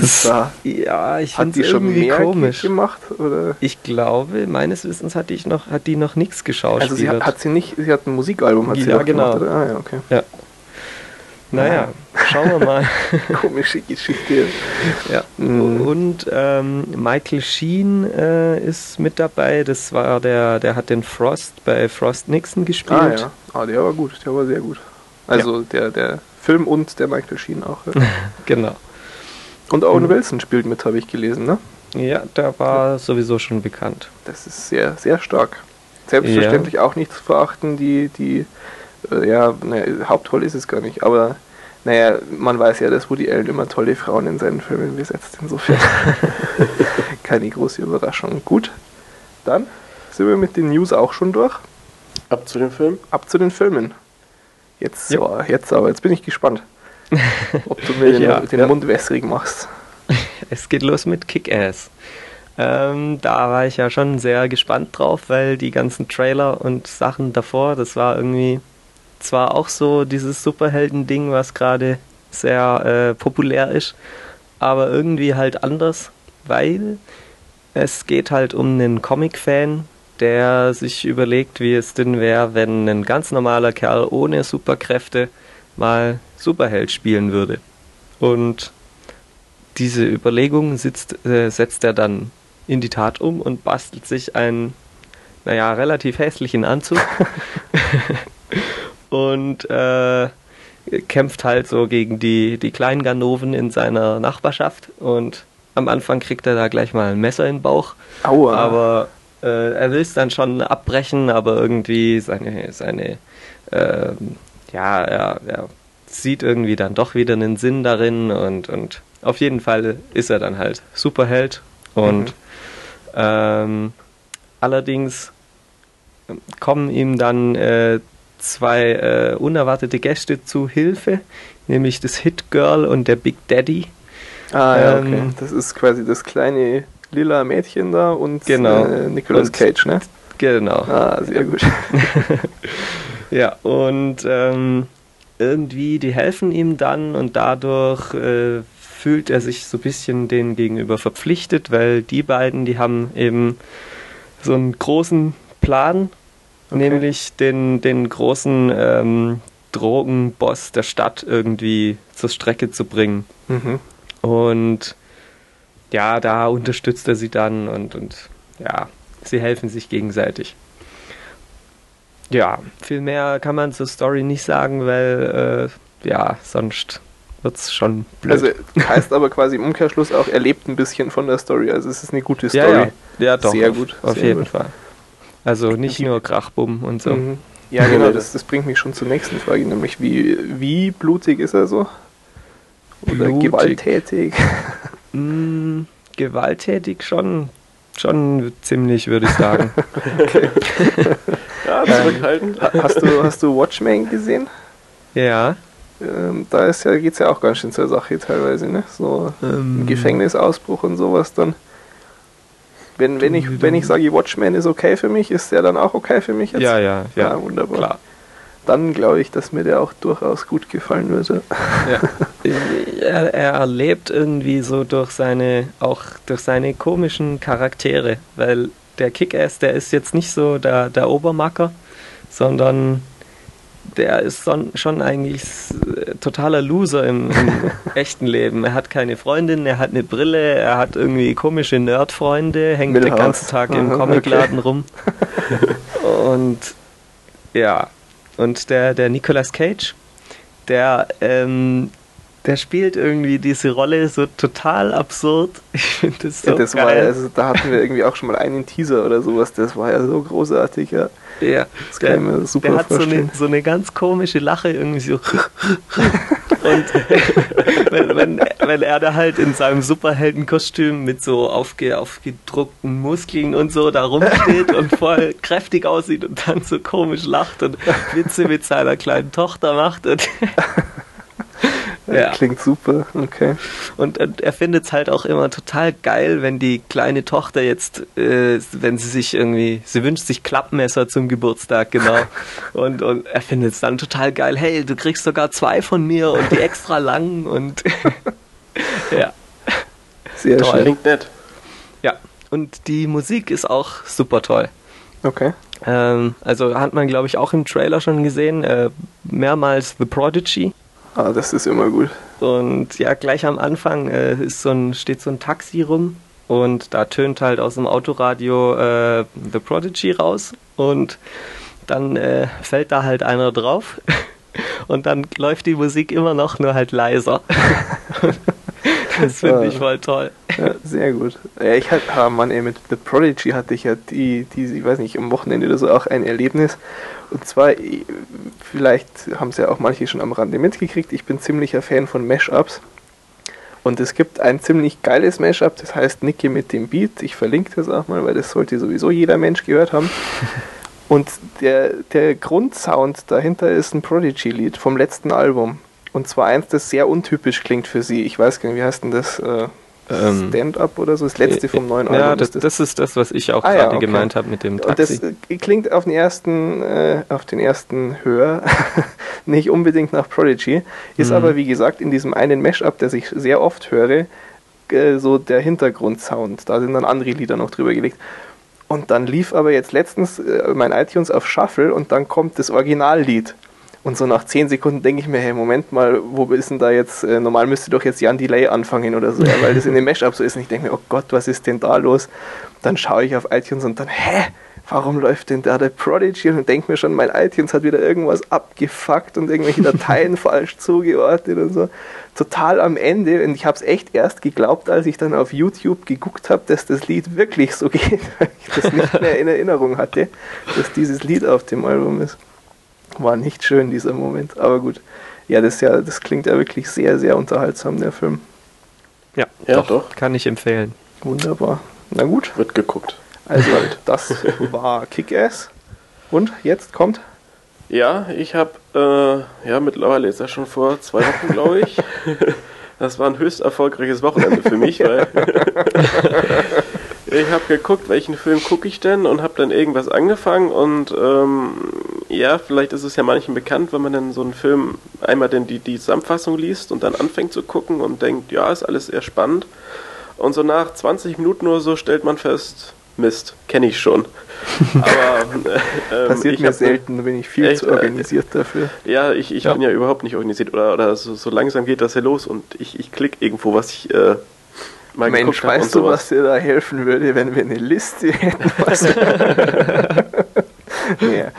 bizarr. Das, ja, ich finde es irgendwie mehr komisch gemacht oder? Ich glaube, meines Wissens hat die noch hat die noch nichts geschaut. Also sie hat, hat, sie nicht, sie hat ein Musikalbum hat ja, sie ja genau. Gemacht, ah, ja, okay. Ja. Naja, schauen wir mal. Komische Geschichte. Ja. Mhm. Und ähm, Michael Sheen äh, ist mit dabei. Das war der, der hat den Frost bei Frost Nixon gespielt. Ah ja, ah, der war gut, der war sehr gut. Also ja. der, der Film und der Michael Sheen auch. Ja. genau. Und Owen mhm. Wilson spielt mit, habe ich gelesen, ne? Ja, der war ja. sowieso schon bekannt. Das ist sehr, sehr stark. Selbstverständlich ja. auch nicht zu verachten, die, die, äh, ja, ne, Hauptrolle ist es gar nicht, aber naja, man weiß ja, dass Woody Allen immer tolle Frauen in seinen Filmen besetzt, insofern keine große Überraschung. Gut, dann sind wir mit den News auch schon durch. Ab zu den Filmen? Ab zu den Filmen. Jetzt, so, jetzt aber, jetzt bin ich gespannt, ob du mir den, ja, den ja. Mund wässrig machst. Es geht los mit Kick-Ass. Ähm, da war ich ja schon sehr gespannt drauf, weil die ganzen Trailer und Sachen davor, das war irgendwie zwar auch so dieses Superhelden-Ding, was gerade sehr äh, populär ist, aber irgendwie halt anders, weil es geht halt um einen Comic-Fan, der sich überlegt, wie es denn wäre, wenn ein ganz normaler Kerl ohne Superkräfte mal Superheld spielen würde. Und diese Überlegung sitzt, äh, setzt er dann in die Tat um und bastelt sich einen, naja, relativ hässlichen Anzug. und äh, kämpft halt so gegen die, die kleinen Ganoven in seiner Nachbarschaft. Und am Anfang kriegt er da gleich mal ein Messer in den Bauch. Aua. Aber äh, er will es dann schon abbrechen, aber irgendwie seine, seine äh, ja, er, er sieht irgendwie dann doch wieder einen Sinn darin und, und auf jeden Fall ist er dann halt Superheld und mhm. ähm, allerdings kommen ihm dann äh, zwei äh, unerwartete Gäste zu Hilfe, nämlich das Hit Girl und der Big Daddy. Ah ja, ähm, okay. Das ist quasi das kleine lila Mädchen da und genau. äh, Nicolas Cage, ne? Genau. Ah, sehr gut. ja, und ähm, irgendwie, die helfen ihm dann und dadurch äh, fühlt er sich so ein bisschen denen gegenüber verpflichtet, weil die beiden, die haben eben so einen großen Plan, okay. nämlich den, den großen ähm, Drogenboss der Stadt irgendwie zur Strecke zu bringen. Mhm. Und ja, da unterstützt er sie dann und, und ja, sie helfen sich gegenseitig. Ja, viel mehr kann man zur Story nicht sagen, weil äh, ja, sonst wird es schon blöd. Also heißt aber quasi im Umkehrschluss auch, er lebt ein bisschen von der Story. Also es ist eine gute Story. Ja, ja. ja doch. Sehr gut. Auf, jeden gut. Fall. Also nicht nur Krachbumm und so. Mhm. Ja, genau, das, das bringt mich schon zur nächsten Frage, nämlich wie, wie blutig ist er so? Oder blutig. gewalttätig? Mm, gewalttätig schon, schon ziemlich, würde ich sagen. okay. ja, zurückhaltend. Ähm, hast, du, hast du Watchmen gesehen? Ja. Ähm, da ist ja, geht es ja auch ganz schön zur Sache teilweise, ne? So ähm, Gefängnisausbruch und sowas dann. Wenn, wenn ich, wenn ich sage, Watchmen ist okay für mich, ist der dann auch okay für mich jetzt? Ja, ja, ja. ja wunderbar. Klar. Dann glaube ich, dass mir der auch durchaus gut gefallen würde. Ja. er, er erlebt irgendwie so durch seine, auch durch seine komischen Charaktere, weil der Kick-Ass, der ist jetzt nicht so der, der Obermacker, sondern der ist schon eigentlich totaler Loser im, im echten Leben. Er hat keine Freundin, er hat eine Brille, er hat irgendwie komische Nerdfreunde, hängt Milhouse. den ganzen Tag im Comicladen okay. rum. Und ja, und der, der Nicolas Cage, der ähm, der spielt irgendwie diese Rolle so total absurd. Ich finde das so ja, das geil. War, also, da hatten wir irgendwie auch schon mal einen Teaser oder sowas. Das war ja so großartig, ja. Ja, das der, kann ich super der hat so eine, so eine ganz komische Lache irgendwie so. Und wenn, wenn, wenn er da halt in seinem Superheldenkostüm mit so aufge, aufgedruckten Muskeln und so da rumsteht und voll kräftig aussieht und dann so komisch lacht und Witze mit seiner kleinen Tochter macht und ja. Klingt super, okay. Und äh, er findet es halt auch immer total geil, wenn die kleine Tochter jetzt, äh, wenn sie sich irgendwie, sie wünscht sich Klappmesser zum Geburtstag, genau. und, und er findet es dann total geil, hey, du kriegst sogar zwei von mir und die extra lang und ja. Sehr toll. schön. Klingt nett. Ja, und die Musik ist auch super toll. Okay. Ähm, also hat man, glaube ich, auch im Trailer schon gesehen, äh, mehrmals The Prodigy. Ah, das ist immer gut. Und ja, gleich am Anfang äh, ist so ein, steht so ein Taxi rum und da tönt halt aus dem Autoradio äh, The Prodigy raus und dann äh, fällt da halt einer drauf und dann läuft die Musik immer noch, nur halt leiser. das finde ich voll toll. Ja, sehr gut. Ja, ich hatte, ah Mann, ey, mit The Prodigy hatte ich ja die, die, ich weiß nicht, am Wochenende oder so auch ein Erlebnis. Und zwar, vielleicht haben es ja auch manche schon am Rande mitgekriegt, ich bin ziemlicher Fan von Mashups. Und es gibt ein ziemlich geiles Mashup, das heißt Nicky mit dem Beat. Ich verlinke das auch mal, weil das sollte sowieso jeder Mensch gehört haben. Und der, der Grundsound dahinter ist ein Prodigy-Lied vom letzten Album. Und zwar eins, das sehr untypisch klingt für sie. Ich weiß gar nicht, wie heißt denn das? Äh, ähm, Stand-up oder so, das letzte vom neuen Album. Ja, das, das, das ist das, was ich auch ah, gerade ja, okay. gemeint habe mit dem Taxi. Und das äh, klingt auf den ersten, äh, auf den ersten Hör nicht unbedingt nach Prodigy, ist mhm. aber wie gesagt in diesem einen Mashup, das ich sehr oft höre, äh, so der Hintergrundsound. Da sind dann andere Lieder noch drüber gelegt. Und dann lief aber jetzt letztens äh, mein iTunes auf Shuffle und dann kommt das Originallied. Und so nach 10 Sekunden denke ich mir, hey, Moment mal, wo ist denn da jetzt, äh, normal müsste doch jetzt Jan Delay anfangen oder so, ja, weil das in dem Mashup so ist. Und ich denke mir, oh Gott, was ist denn da los? Dann schaue ich auf iTunes und dann, hä? Warum läuft denn da der Prodigy? Und denke mir schon, mein iTunes hat wieder irgendwas abgefuckt und irgendwelche Dateien falsch zugeordnet und so. Total am Ende. Und ich habe es echt erst geglaubt, als ich dann auf YouTube geguckt habe, dass das Lied wirklich so geht, weil ich das nicht mehr in Erinnerung hatte, dass dieses Lied auf dem Album ist war nicht schön, dieser Moment. Aber gut. Ja, das, ja, das klingt ja wirklich sehr, sehr unterhaltsam, der Film. Ja, ja doch, doch. Kann ich empfehlen. Wunderbar. Na gut. Wird geguckt. Also, das war Kick-Ass. Und jetzt kommt? Ja, ich habe, äh, ja, mittlerweile ist das schon vor zwei Wochen, glaube ich. Das war ein höchst erfolgreiches Wochenende für mich, weil ich habe geguckt, welchen Film gucke ich denn und habe dann irgendwas angefangen und ähm, ja, vielleicht ist es ja manchen bekannt, wenn man dann so einen Film einmal dann die, die Zusammenfassung liest und dann anfängt zu gucken und denkt, ja, ist alles sehr spannend. Und so nach 20 Minuten oder so stellt man fest, Mist, kenne ich schon. Aber äh, ähm, passiert mir selten, bin ich viel echt, zu organisiert äh, dafür. Ja, ich, ich ja. bin ja überhaupt nicht organisiert oder, oder so, so langsam geht das ja los und ich, ich klicke irgendwo, was ich äh, mal Mensch, weißt du, was dir da helfen würde, wenn wir eine Liste hätten? ja.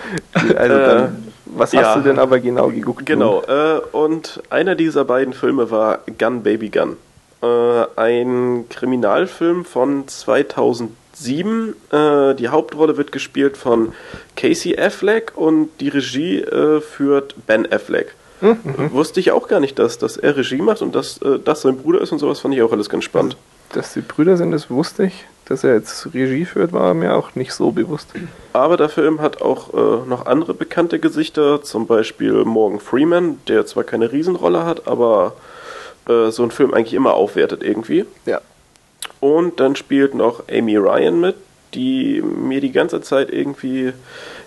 Also dann, äh, was hast ja, du denn aber genau geguckt? Genau, äh, und einer dieser beiden Filme war Gun Baby Gun. Äh, ein Kriminalfilm von 2007. Äh, die Hauptrolle wird gespielt von Casey Affleck und die Regie führt Ben Affleck. Mhm. Wusste ich auch gar nicht, dass, dass er Regie macht und dass äh, das sein Bruder ist und sowas fand ich auch alles ganz spannend. Dass die Brüder sind, das wusste ich. Dass er jetzt Regie führt, war mir auch nicht so bewusst. Aber der Film hat auch äh, noch andere bekannte Gesichter, zum Beispiel Morgan Freeman, der zwar keine Riesenrolle hat, aber äh, so einen Film eigentlich immer aufwertet irgendwie. Ja. Und dann spielt noch Amy Ryan mit, die mir die ganze Zeit irgendwie,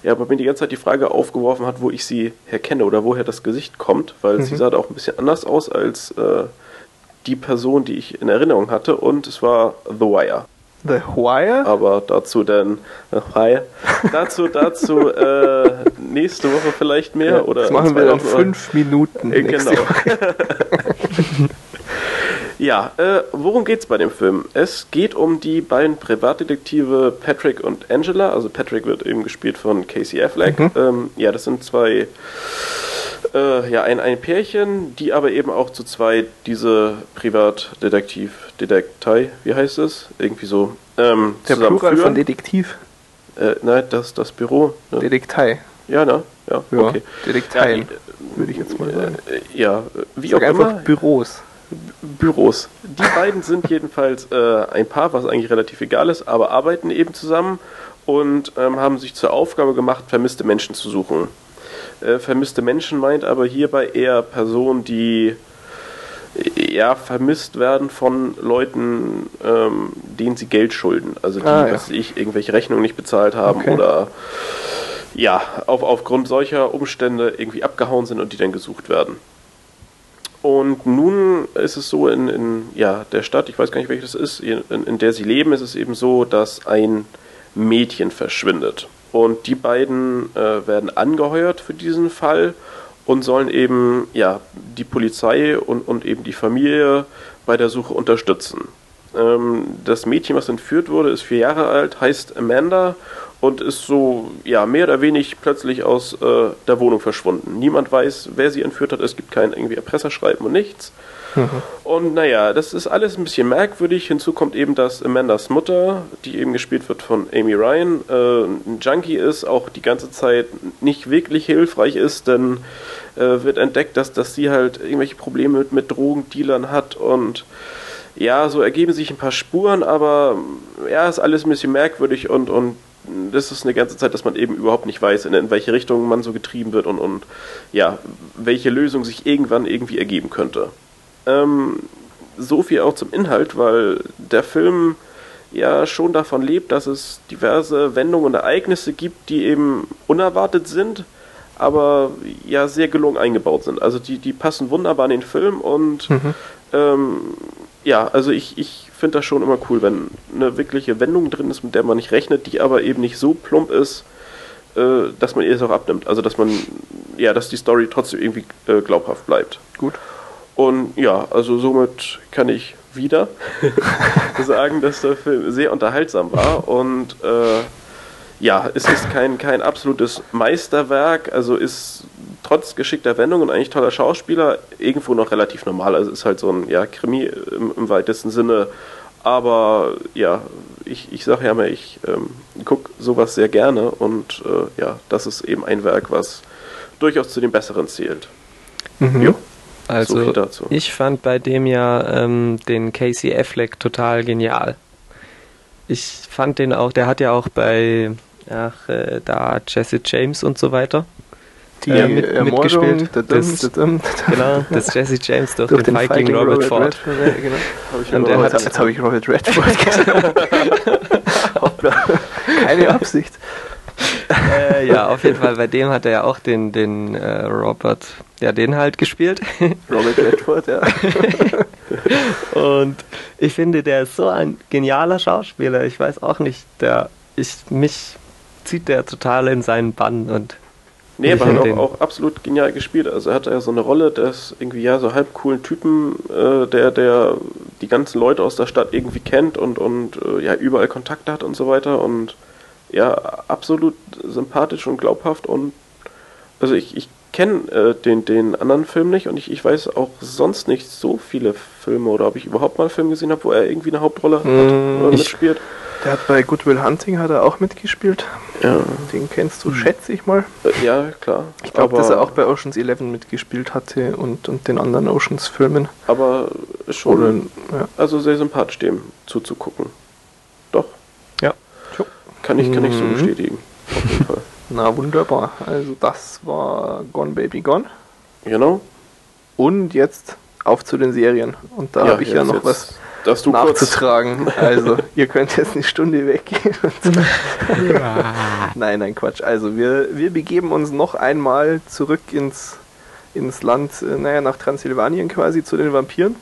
ja, aber mir die ganze Zeit die Frage aufgeworfen hat, wo ich sie herkenne oder woher das Gesicht kommt, weil mhm. sie sah da auch ein bisschen anders aus als äh, die Person, die ich in Erinnerung hatte, und es war The Wire. The Wire? Aber dazu dann, The Wire. dazu, dazu äh, nächste Woche vielleicht mehr. Ja, oder das machen wir in fünf Minuten. Äh, genau. ja, äh, worum geht's bei dem Film? Es geht um die beiden Privatdetektive Patrick und Angela. Also Patrick wird eben gespielt von Casey Affleck. Mhm. Ähm, ja, das sind zwei äh, ja, ein, ein Pärchen, die aber eben auch zu zweit diese Privatdetektiv, Detektei, wie heißt es? Irgendwie so. Ähm, Der Plural von Detektiv? Äh, nein, das, das Büro. Ne? Detektei. Ja, ne? Ja, ja okay. Detekteien, ja, würde ich jetzt mal sagen. Äh, ja, wie Sag auch einfach immer. Büros. Büros. Die beiden sind jedenfalls äh, ein Paar, was eigentlich relativ egal ist, aber arbeiten eben zusammen und ähm, haben sich zur Aufgabe gemacht, vermisste Menschen zu suchen. Äh, vermisste Menschen meint aber hierbei eher Personen, die ja, vermisst werden von Leuten, ähm, denen sie Geld schulden. Also die, ah, ja. was ich, irgendwelche Rechnungen nicht bezahlt haben okay. oder ja, auf, aufgrund solcher Umstände irgendwie abgehauen sind und die dann gesucht werden. Und nun ist es so in, in ja, der Stadt, ich weiß gar nicht, welche das ist, in, in der sie leben, ist es eben so, dass ein Mädchen verschwindet. Und die beiden äh, werden angeheuert für diesen Fall und sollen eben ja, die Polizei und, und eben die Familie bei der Suche unterstützen. Ähm, das Mädchen, was entführt wurde, ist vier Jahre alt, heißt Amanda und ist so ja mehr oder weniger plötzlich aus äh, der Wohnung verschwunden. Niemand weiß, wer sie entführt hat. Es gibt kein irgendwie Erpresserschreiben und nichts. Mhm. Und naja, das ist alles ein bisschen merkwürdig. Hinzu kommt eben, dass Amandas Mutter, die eben gespielt wird von Amy Ryan, äh, ein Junkie ist, auch die ganze Zeit nicht wirklich hilfreich ist, denn äh, wird entdeckt, dass, dass sie halt irgendwelche Probleme mit, mit Drogendealern hat und ja, so ergeben sich ein paar Spuren, aber ja, ist alles ein bisschen merkwürdig und, und das ist eine ganze Zeit, dass man eben überhaupt nicht weiß, in, in welche Richtung man so getrieben wird und, und ja, welche Lösung sich irgendwann irgendwie ergeben könnte. Ähm, so viel auch zum Inhalt, weil der Film ja schon davon lebt, dass es diverse Wendungen und Ereignisse gibt, die eben unerwartet sind, aber ja sehr gelungen eingebaut sind. Also die, die passen wunderbar in den Film und mhm. ähm, ja, also ich, ich finde das schon immer cool, wenn eine wirkliche Wendung drin ist, mit der man nicht rechnet, die aber eben nicht so plump ist, äh, dass man ihr es auch abnimmt. Also dass man, ja, dass die Story trotzdem irgendwie äh, glaubhaft bleibt. Gut. Und ja, also somit kann ich wieder sagen, dass der Film sehr unterhaltsam war und äh, ja, es ist kein, kein absolutes Meisterwerk, also ist trotz geschickter Wendung und eigentlich toller Schauspieler irgendwo noch relativ normal. Also ist halt so ein ja, Krimi im, im weitesten Sinne. Aber ja, ich, ich sage ja mal, ich ähm, gucke sowas sehr gerne und äh, ja, das ist eben ein Werk, was durchaus zu den Besseren zählt. Mhm. Jo. Also so ich fand bei dem ja ähm, den Casey Affleck total genial. Ich fand den auch, der hat ja auch bei ach, äh, da Jesse James und so weiter. Die äh, mit, mitgespielt. Das, genau, das Jesse James durch, durch den, den Viking, Viking Robert, Robert Ford. Redford, ja, genau. Hab und der hat, jetzt habe ich Robert Redford gesagt. Keine Absicht. äh, ja, auf jeden Fall. Bei dem hat er ja auch den, den äh, Robert, ja, den halt gespielt. Robert Redford, ja. und ich finde, der ist so ein genialer Schauspieler. Ich weiß auch nicht, der, ich, mich zieht der total in seinen Bann und Nee, aber hat auch, auch, absolut genial gespielt. Also er hat ja so eine Rolle des irgendwie ja so halb coolen Typen, äh, der, der die ganzen Leute aus der Stadt irgendwie kennt und, und äh, ja überall Kontakte hat und so weiter und ja, absolut sympathisch und glaubhaft und also ich, ich kenne äh, den, den anderen Film nicht und ich, ich weiß auch sonst nicht so viele Filme oder ob ich überhaupt mal einen Film gesehen habe, wo er irgendwie eine Hauptrolle hat mm, oder mitspielt. Der hat bei Goodwill Hunting hat er auch mitgespielt. Ja. Den kennst du, hm. schätze ich mal. Äh, ja, klar. Ich glaube, dass er auch bei Oceans 11 mitgespielt hatte und, und den anderen Oceans-Filmen. Aber schon, Oder, ja. also sehr sympathisch dem zuzugucken. Doch. Ja. Kann ich, kann ich so mhm. bestätigen. Auf jeden Fall. Na wunderbar. Also das war Gone Baby Gone. Genau. Und jetzt auf zu den Serien. Und da ja, habe ich ja noch was dass du nachzutragen. also, ihr könnt jetzt eine Stunde weggehen. nein, nein, Quatsch. Also, wir, wir begeben uns noch einmal zurück ins, ins Land, äh, naja, nach Transsilvanien quasi zu den Vampiren.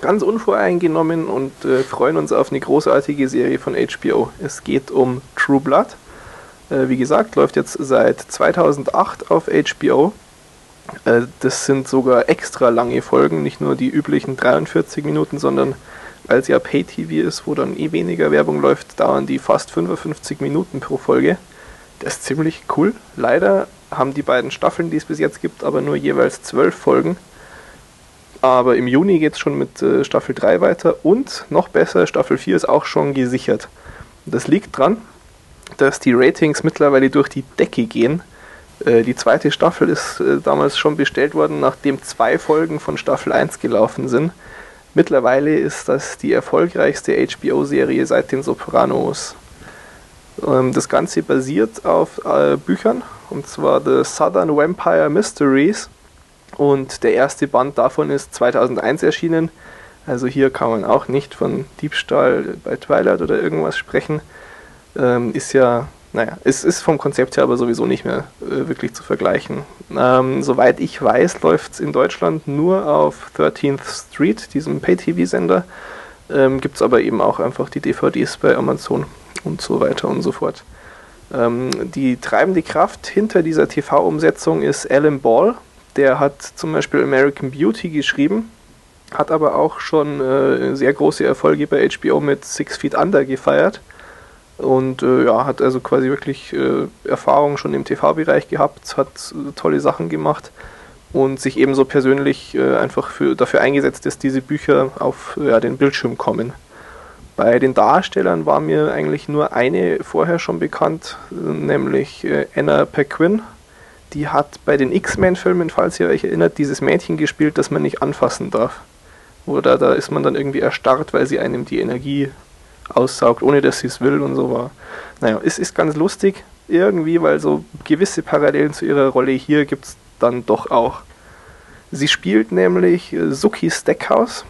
Ganz unvoreingenommen und äh, freuen uns auf eine großartige Serie von HBO. Es geht um True Blood. Äh, wie gesagt, läuft jetzt seit 2008 auf HBO. Äh, das sind sogar extra lange Folgen, nicht nur die üblichen 43 Minuten, sondern weil es ja Pay-TV ist, wo dann eh weniger Werbung läuft, dauern die fast 55 Minuten pro Folge. Das ist ziemlich cool. Leider haben die beiden Staffeln, die es bis jetzt gibt, aber nur jeweils zwölf Folgen. Aber im Juni geht es schon mit äh, Staffel 3 weiter und noch besser, Staffel 4 ist auch schon gesichert. Das liegt daran, dass die Ratings mittlerweile durch die Decke gehen. Äh, die zweite Staffel ist äh, damals schon bestellt worden, nachdem zwei Folgen von Staffel 1 gelaufen sind. Mittlerweile ist das die erfolgreichste HBO-Serie seit den Sopranos. Ähm, das Ganze basiert auf äh, Büchern, und zwar The Southern Vampire Mysteries. Und der erste Band davon ist 2001 erschienen. Also hier kann man auch nicht von Diebstahl bei Twilight oder irgendwas sprechen. Ähm, ist ja, naja, es ist vom Konzept her aber sowieso nicht mehr äh, wirklich zu vergleichen. Ähm, soweit ich weiß, läuft es in Deutschland nur auf 13th Street, diesem Pay-TV-Sender. Ähm, Gibt es aber eben auch einfach die DVDs bei Amazon und so weiter und so fort. Ähm, die treibende Kraft hinter dieser TV-Umsetzung ist Alan Ball. Der hat zum Beispiel American Beauty geschrieben, hat aber auch schon äh, sehr große Erfolge bei HBO mit Six Feet Under gefeiert und äh, ja, hat also quasi wirklich äh, Erfahrung schon im TV-Bereich gehabt, hat äh, tolle Sachen gemacht und sich ebenso persönlich äh, einfach für, dafür eingesetzt, dass diese Bücher auf ja, den Bildschirm kommen. Bei den Darstellern war mir eigentlich nur eine vorher schon bekannt, nämlich äh, Anna Paquin. Die hat bei den X-Men-Filmen, falls ihr euch erinnert, dieses Mädchen gespielt, das man nicht anfassen darf. Oder da ist man dann irgendwie erstarrt, weil sie einem die Energie aussaugt, ohne dass sie es will und so war. Naja, es ist ganz lustig irgendwie, weil so gewisse Parallelen zu ihrer Rolle hier gibt es dann doch auch. Sie spielt nämlich äh, Suki Steckhaus,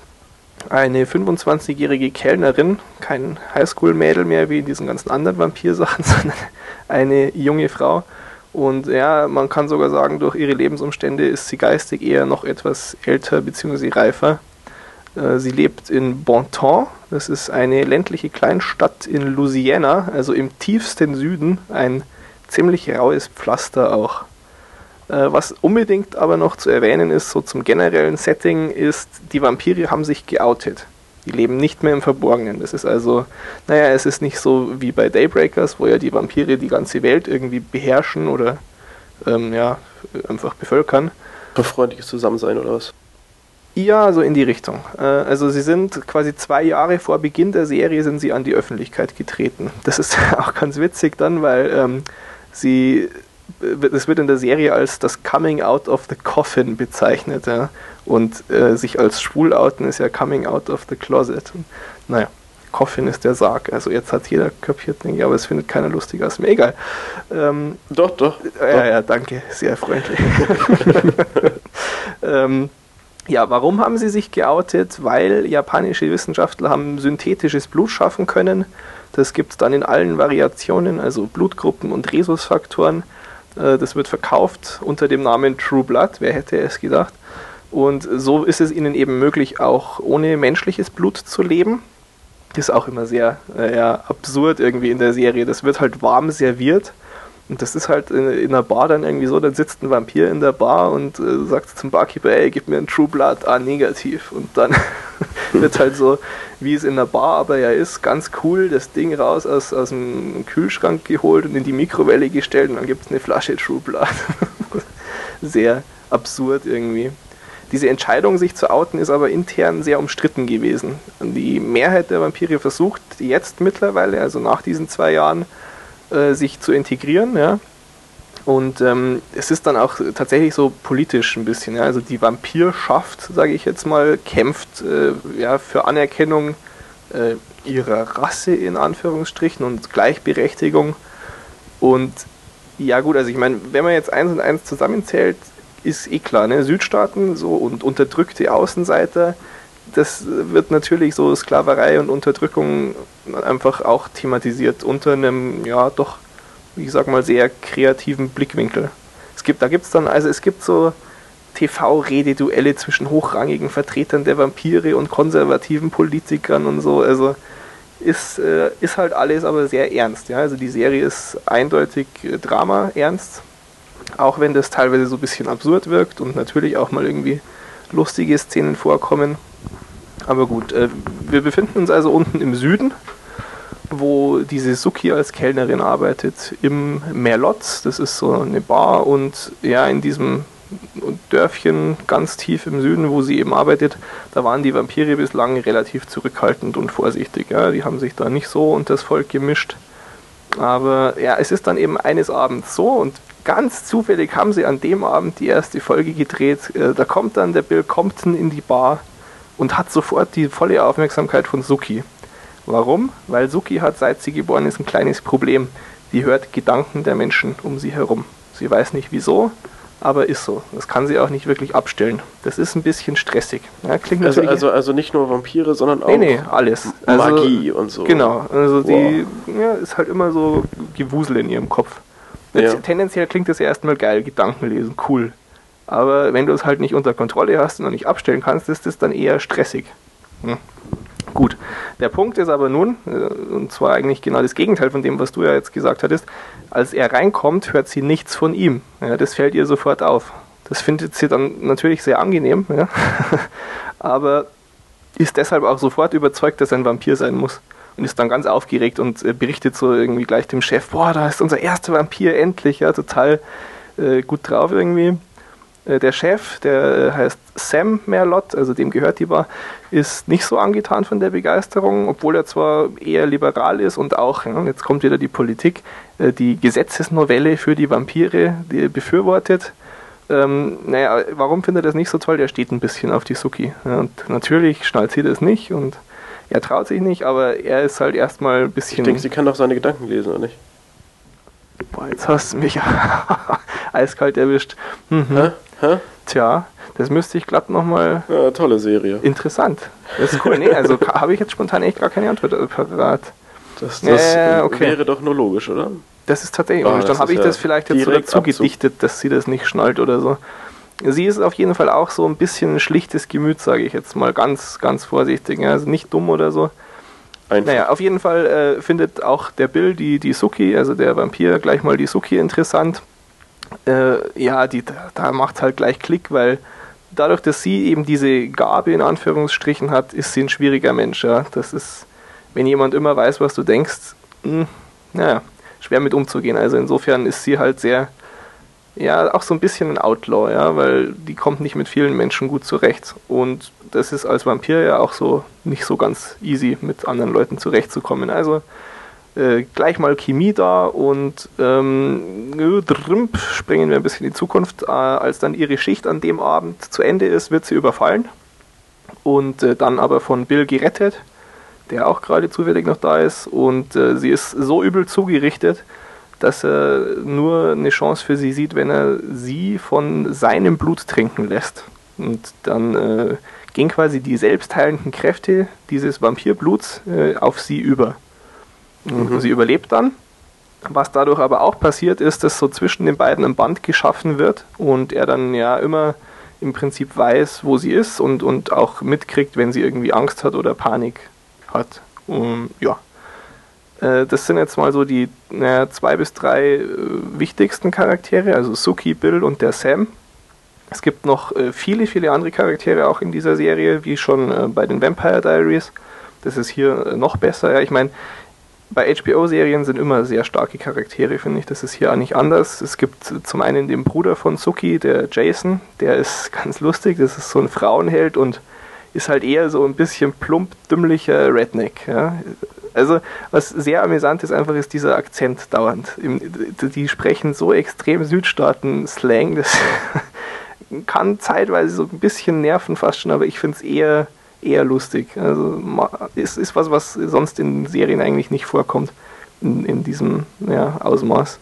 eine 25-jährige Kellnerin, kein Highschool-Mädel mehr wie in diesen ganzen anderen Vampirsachen, sondern eine junge Frau. Und ja, man kann sogar sagen, durch ihre Lebensumstände ist sie geistig eher noch etwas älter bzw. reifer. Äh, sie lebt in Bonton, das ist eine ländliche Kleinstadt in Louisiana, also im tiefsten Süden, ein ziemlich raues Pflaster auch. Äh, was unbedingt aber noch zu erwähnen ist, so zum generellen Setting, ist, die Vampire haben sich geoutet. Die leben nicht mehr im Verborgenen. Das ist also, naja, es ist nicht so wie bei Daybreakers, wo ja die Vampire die ganze Welt irgendwie beherrschen oder ähm, ja, einfach bevölkern. Freundliches Zusammensein oder was? Ja, so in die Richtung. Äh, also sie sind quasi zwei Jahre vor Beginn der Serie sind sie an die Öffentlichkeit getreten. Das ist auch ganz witzig dann, weil ähm, sie es wird in der Serie als das Coming Out of the Coffin bezeichnet, ja. Und äh, sich als schwul outen ist ja Coming Out of the Closet. Naja, Coffin ist der Sarg. Also jetzt hat jeder kapiert, denke ich, aber es findet keiner lustiger als mir. Egal. Ähm, doch, doch. Ja, ja, danke. Sehr freundlich. ähm, ja, warum haben sie sich geoutet? Weil japanische Wissenschaftler haben synthetisches Blut schaffen können. Das gibt es dann in allen Variationen, also Blutgruppen und Rhesusfaktoren. Äh, das wird verkauft unter dem Namen True Blood, wer hätte es gedacht. Und so ist es ihnen eben möglich, auch ohne menschliches Blut zu leben. Das ist auch immer sehr äh, ja, absurd irgendwie in der Serie. Das wird halt warm serviert. Und das ist halt in, in einer Bar dann irgendwie so, dann sitzt ein Vampir in der Bar und äh, sagt zum Barkeeper, ey, gib mir ein True Blood, ah, negativ. Und dann wird halt so, wie es in der Bar aber ja ist, ganz cool das Ding raus aus, aus dem Kühlschrank geholt und in die Mikrowelle gestellt und dann gibt es eine Flasche True Blood. sehr absurd irgendwie. Diese Entscheidung, sich zu outen, ist aber intern sehr umstritten gewesen. Die Mehrheit der Vampire versucht jetzt mittlerweile, also nach diesen zwei Jahren, äh, sich zu integrieren, ja, und ähm, es ist dann auch tatsächlich so politisch ein bisschen. Ja? Also die Vampirschaft, sage ich jetzt mal, kämpft äh, ja, für Anerkennung äh, ihrer Rasse in Anführungsstrichen und Gleichberechtigung. Und ja gut, also ich meine, wenn man jetzt eins und eins zusammenzählt, ist eh klar, ne? Südstaaten so und unterdrückte Außenseiter, das wird natürlich so Sklaverei und Unterdrückung einfach auch thematisiert unter einem, ja, doch ich sag mal, sehr kreativen Blickwinkel. Es gibt, da gibt es dann, also es gibt so TV-Rededuelle zwischen hochrangigen Vertretern der Vampire und konservativen Politikern und so. Also ist, äh, ist halt alles aber sehr ernst. Ja? Also die Serie ist eindeutig äh, Drama ernst, auch wenn das teilweise so ein bisschen absurd wirkt und natürlich auch mal irgendwie lustige Szenen vorkommen. Aber gut, äh, wir befinden uns also unten im Süden wo diese Suki als Kellnerin arbeitet, im Merlotz. Das ist so eine Bar und ja, in diesem Dörfchen ganz tief im Süden, wo sie eben arbeitet, da waren die Vampire bislang relativ zurückhaltend und vorsichtig. Ja. Die haben sich da nicht so unter das Volk gemischt. Aber ja, es ist dann eben eines Abends so und ganz zufällig haben sie an dem Abend die erste Folge gedreht. Äh, da kommt dann der Bill Compton in die Bar und hat sofort die volle Aufmerksamkeit von Suki. Warum? Weil Suki hat, seit sie geboren ist, ein kleines Problem. Sie hört Gedanken der Menschen um sie herum. Sie weiß nicht wieso, aber ist so. Das kann sie auch nicht wirklich abstellen. Das ist ein bisschen stressig. Ja, klingt also, also, also nicht nur Vampire, sondern auch nee, nee, alles. Magie also, und so. Genau, also die ja, ist halt immer so Gewusel in ihrem Kopf. Ja. Tendenziell klingt das erstmal geil, Gedankenlesen, cool. Aber wenn du es halt nicht unter Kontrolle hast und nicht abstellen kannst, ist das dann eher stressig. Hm. Gut, der Punkt ist aber nun, äh, und zwar eigentlich genau das Gegenteil von dem, was du ja jetzt gesagt hattest, als er reinkommt, hört sie nichts von ihm. Ja, das fällt ihr sofort auf. Das findet sie dann natürlich sehr angenehm, ja? aber ist deshalb auch sofort überzeugt, dass er ein Vampir sein muss. Und ist dann ganz aufgeregt und äh, berichtet so irgendwie gleich dem Chef, boah, da ist unser erster Vampir endlich, ja, total äh, gut drauf irgendwie. Äh, der Chef, der äh, heißt Sam Merlot, also dem gehört die Bar, ist nicht so angetan von der Begeisterung, obwohl er zwar eher liberal ist und auch, jetzt kommt wieder die Politik, äh, die Gesetzesnovelle für die Vampire die befürwortet. Ähm, naja, warum findet er das nicht so toll? Der steht ein bisschen auf die Suki. Und natürlich schnallt sie das nicht und er traut sich nicht, aber er ist halt erstmal ein bisschen. Ich denke, sie kann doch seine Gedanken lesen, oder nicht? Boah, jetzt hast du mich eiskalt erwischt. Mhm. Hä? Tja, das müsste ich glatt nochmal. Ja, tolle Serie. Interessant. Das ist cool. Nee, also habe ich jetzt spontan echt gar keine Antwort parat. Das, das ja, okay. wäre doch nur logisch, oder? Das ist tatsächlich logisch. Dann habe ich ja das vielleicht jetzt so dazu gedichtet, dass sie das nicht schnallt oder so. Sie ist auf jeden Fall auch so ein bisschen ein schlichtes Gemüt, sage ich jetzt mal ganz, ganz vorsichtig. Also nicht dumm oder so. Einfach. Naja, auf jeden Fall äh, findet auch der Bill die, die Suki, also der Vampir, gleich mal die Suki interessant äh, ja, die, da macht halt gleich Klick, weil dadurch, dass sie eben diese Gabe in Anführungsstrichen hat, ist sie ein schwieriger Mensch. Ja. Das ist, wenn jemand immer weiß, was du denkst, mh, hm, naja, schwer mit umzugehen. Also insofern ist sie halt sehr, ja, auch so ein bisschen ein Outlaw, ja, weil die kommt nicht mit vielen Menschen gut zurecht. Und das ist als Vampir ja auch so nicht so ganz easy, mit anderen Leuten zurechtzukommen. Also äh, gleich mal Chemie da und ähm, springen wir ein bisschen in die Zukunft. Äh, als dann ihre Schicht an dem Abend zu Ende ist, wird sie überfallen und äh, dann aber von Bill gerettet, der auch gerade zufällig noch da ist und äh, sie ist so übel zugerichtet, dass er nur eine Chance für sie sieht, wenn er sie von seinem Blut trinken lässt. Und dann äh, gehen quasi die selbstheilenden Kräfte dieses Vampirbluts auf sie über. Mhm. Sie überlebt dann. Was dadurch aber auch passiert ist, dass so zwischen den beiden ein Band geschaffen wird und er dann ja immer im Prinzip weiß, wo sie ist und, und auch mitkriegt, wenn sie irgendwie Angst hat oder Panik hat. Um, ja. Äh, das sind jetzt mal so die naja, zwei bis drei äh, wichtigsten Charaktere, also Suki, Bill und der Sam. Es gibt noch äh, viele, viele andere Charaktere auch in dieser Serie, wie schon bei den Vampire Diaries. Das ist hier noch besser. Ja, ich meine, bei HBO-Serien sind immer sehr starke Charaktere, finde ich. Das ist hier auch nicht anders. Es gibt zum einen den Bruder von Suki, der Jason, der ist ganz lustig. Das ist so ein Frauenheld und ist halt eher so ein bisschen plump, dümmlicher Redneck. Ja. Also, was sehr amüsant ist, einfach ist dieser Akzent dauernd. Die sprechen so extrem Südstaaten-Slang, das kann zeitweise so ein bisschen nerven fast schon, aber ich finde es eher eher lustig. Also es ist was, was sonst in Serien eigentlich nicht vorkommt in, in diesem ja, Ausmaß.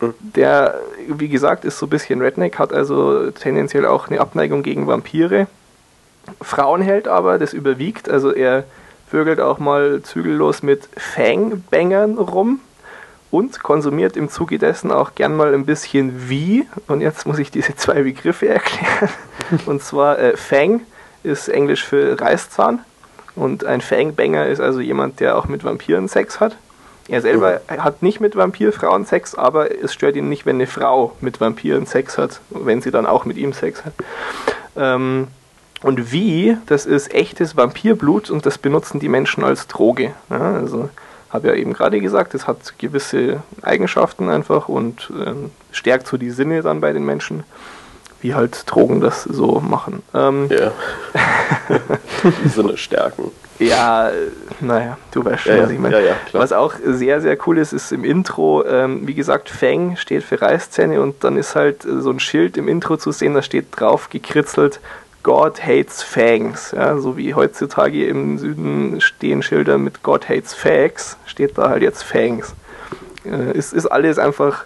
Hm. Der, wie gesagt, ist so ein bisschen Redneck, hat also tendenziell auch eine Abneigung gegen Vampire. Frauenheld aber, das überwiegt, also er vögelt auch mal zügellos mit Fangbangern rum und konsumiert im Zuge dessen auch gern mal ein bisschen wie, und jetzt muss ich diese zwei Begriffe erklären, und zwar äh, Fang ist Englisch für Reißzahn. Und ein Fangbanger ist also jemand, der auch mit Vampiren Sex hat. Er selber mhm. hat nicht mit Vampirfrauen Sex, aber es stört ihn nicht, wenn eine Frau mit Vampiren Sex hat, wenn sie dann auch mit ihm Sex hat. Ähm, und wie, das ist echtes Vampirblut und das benutzen die Menschen als Droge. Ja, also habe ja eben gerade gesagt, es hat gewisse Eigenschaften einfach und ähm, stärkt so die Sinne dann bei den Menschen wie halt Drogen das so machen. Ähm, ja. so eine Stärken. Ja, naja, du weißt schon, ja, was ich meine. Ja, ja, was auch sehr, sehr cool ist, ist im Intro, ähm, wie gesagt, Fang steht für Reißzähne und dann ist halt so ein Schild im Intro zu sehen, da steht drauf gekritzelt, God hates Fangs. Ja, so wie heutzutage im Süden stehen Schilder mit God hates Fags, steht da halt jetzt Fangs. Äh, ist, ist alles einfach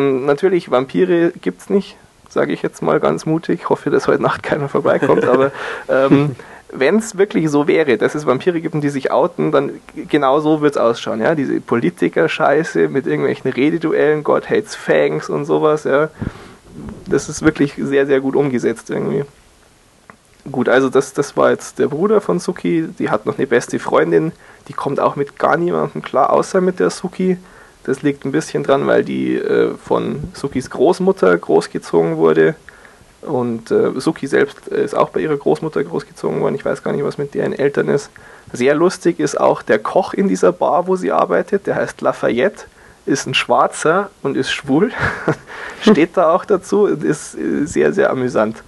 natürlich, Vampire gibt es nicht, sage ich jetzt mal ganz mutig. Ich hoffe, dass heute Nacht keiner vorbeikommt, aber ähm, wenn es wirklich so wäre, dass es Vampire gibt die sich outen, dann genau so wird es ausschauen. Ja? Diese Politiker-Scheiße mit irgendwelchen Rededuellen, God hates Fangs und sowas. Ja? Das ist wirklich sehr, sehr gut umgesetzt irgendwie. Gut, also das, das war jetzt der Bruder von Suki. Die hat noch eine beste Freundin. Die kommt auch mit gar niemandem klar, außer mit der Suki. Das liegt ein bisschen dran, weil die äh, von Sukis Großmutter großgezogen wurde. Und äh, Suki selbst ist auch bei ihrer Großmutter großgezogen worden. Ich weiß gar nicht, was mit deren Eltern ist. Sehr lustig ist auch der Koch in dieser Bar, wo sie arbeitet. Der heißt Lafayette, ist ein Schwarzer und ist schwul. Steht da auch dazu ist äh, sehr, sehr amüsant.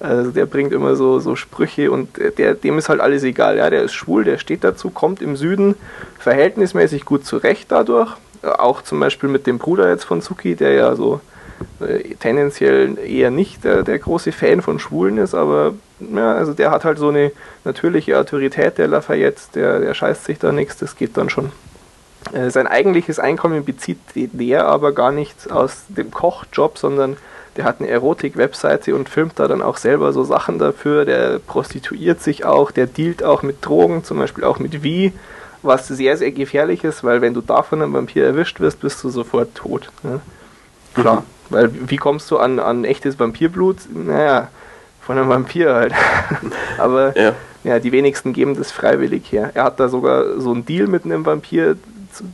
Also der bringt immer so, so Sprüche und der, dem ist halt alles egal. Ja, der ist schwul, der steht dazu, kommt im Süden verhältnismäßig gut zurecht dadurch. Auch zum Beispiel mit dem Bruder jetzt von Suki, der ja so äh, tendenziell eher nicht der, der große Fan von Schwulen ist, aber ja, also der hat halt so eine natürliche Autorität, der Lafayette, der, der scheißt sich da nichts, das geht dann schon. Äh, sein eigentliches Einkommen bezieht der aber gar nicht aus dem Kochjob, sondern der hat eine Erotik-Webseite und filmt da dann auch selber so Sachen dafür. Der prostituiert sich auch, der dealt auch mit Drogen, zum Beispiel auch mit Wie, was sehr, sehr gefährlich ist, weil wenn du davon einem Vampir erwischt wirst, bist du sofort tot. Ne? Klar. Mhm. Weil wie kommst du an, an echtes Vampirblut? Naja, von einem Vampir halt. Aber ja. ja, die wenigsten geben das freiwillig her. Er hat da sogar so einen Deal mit einem Vampir,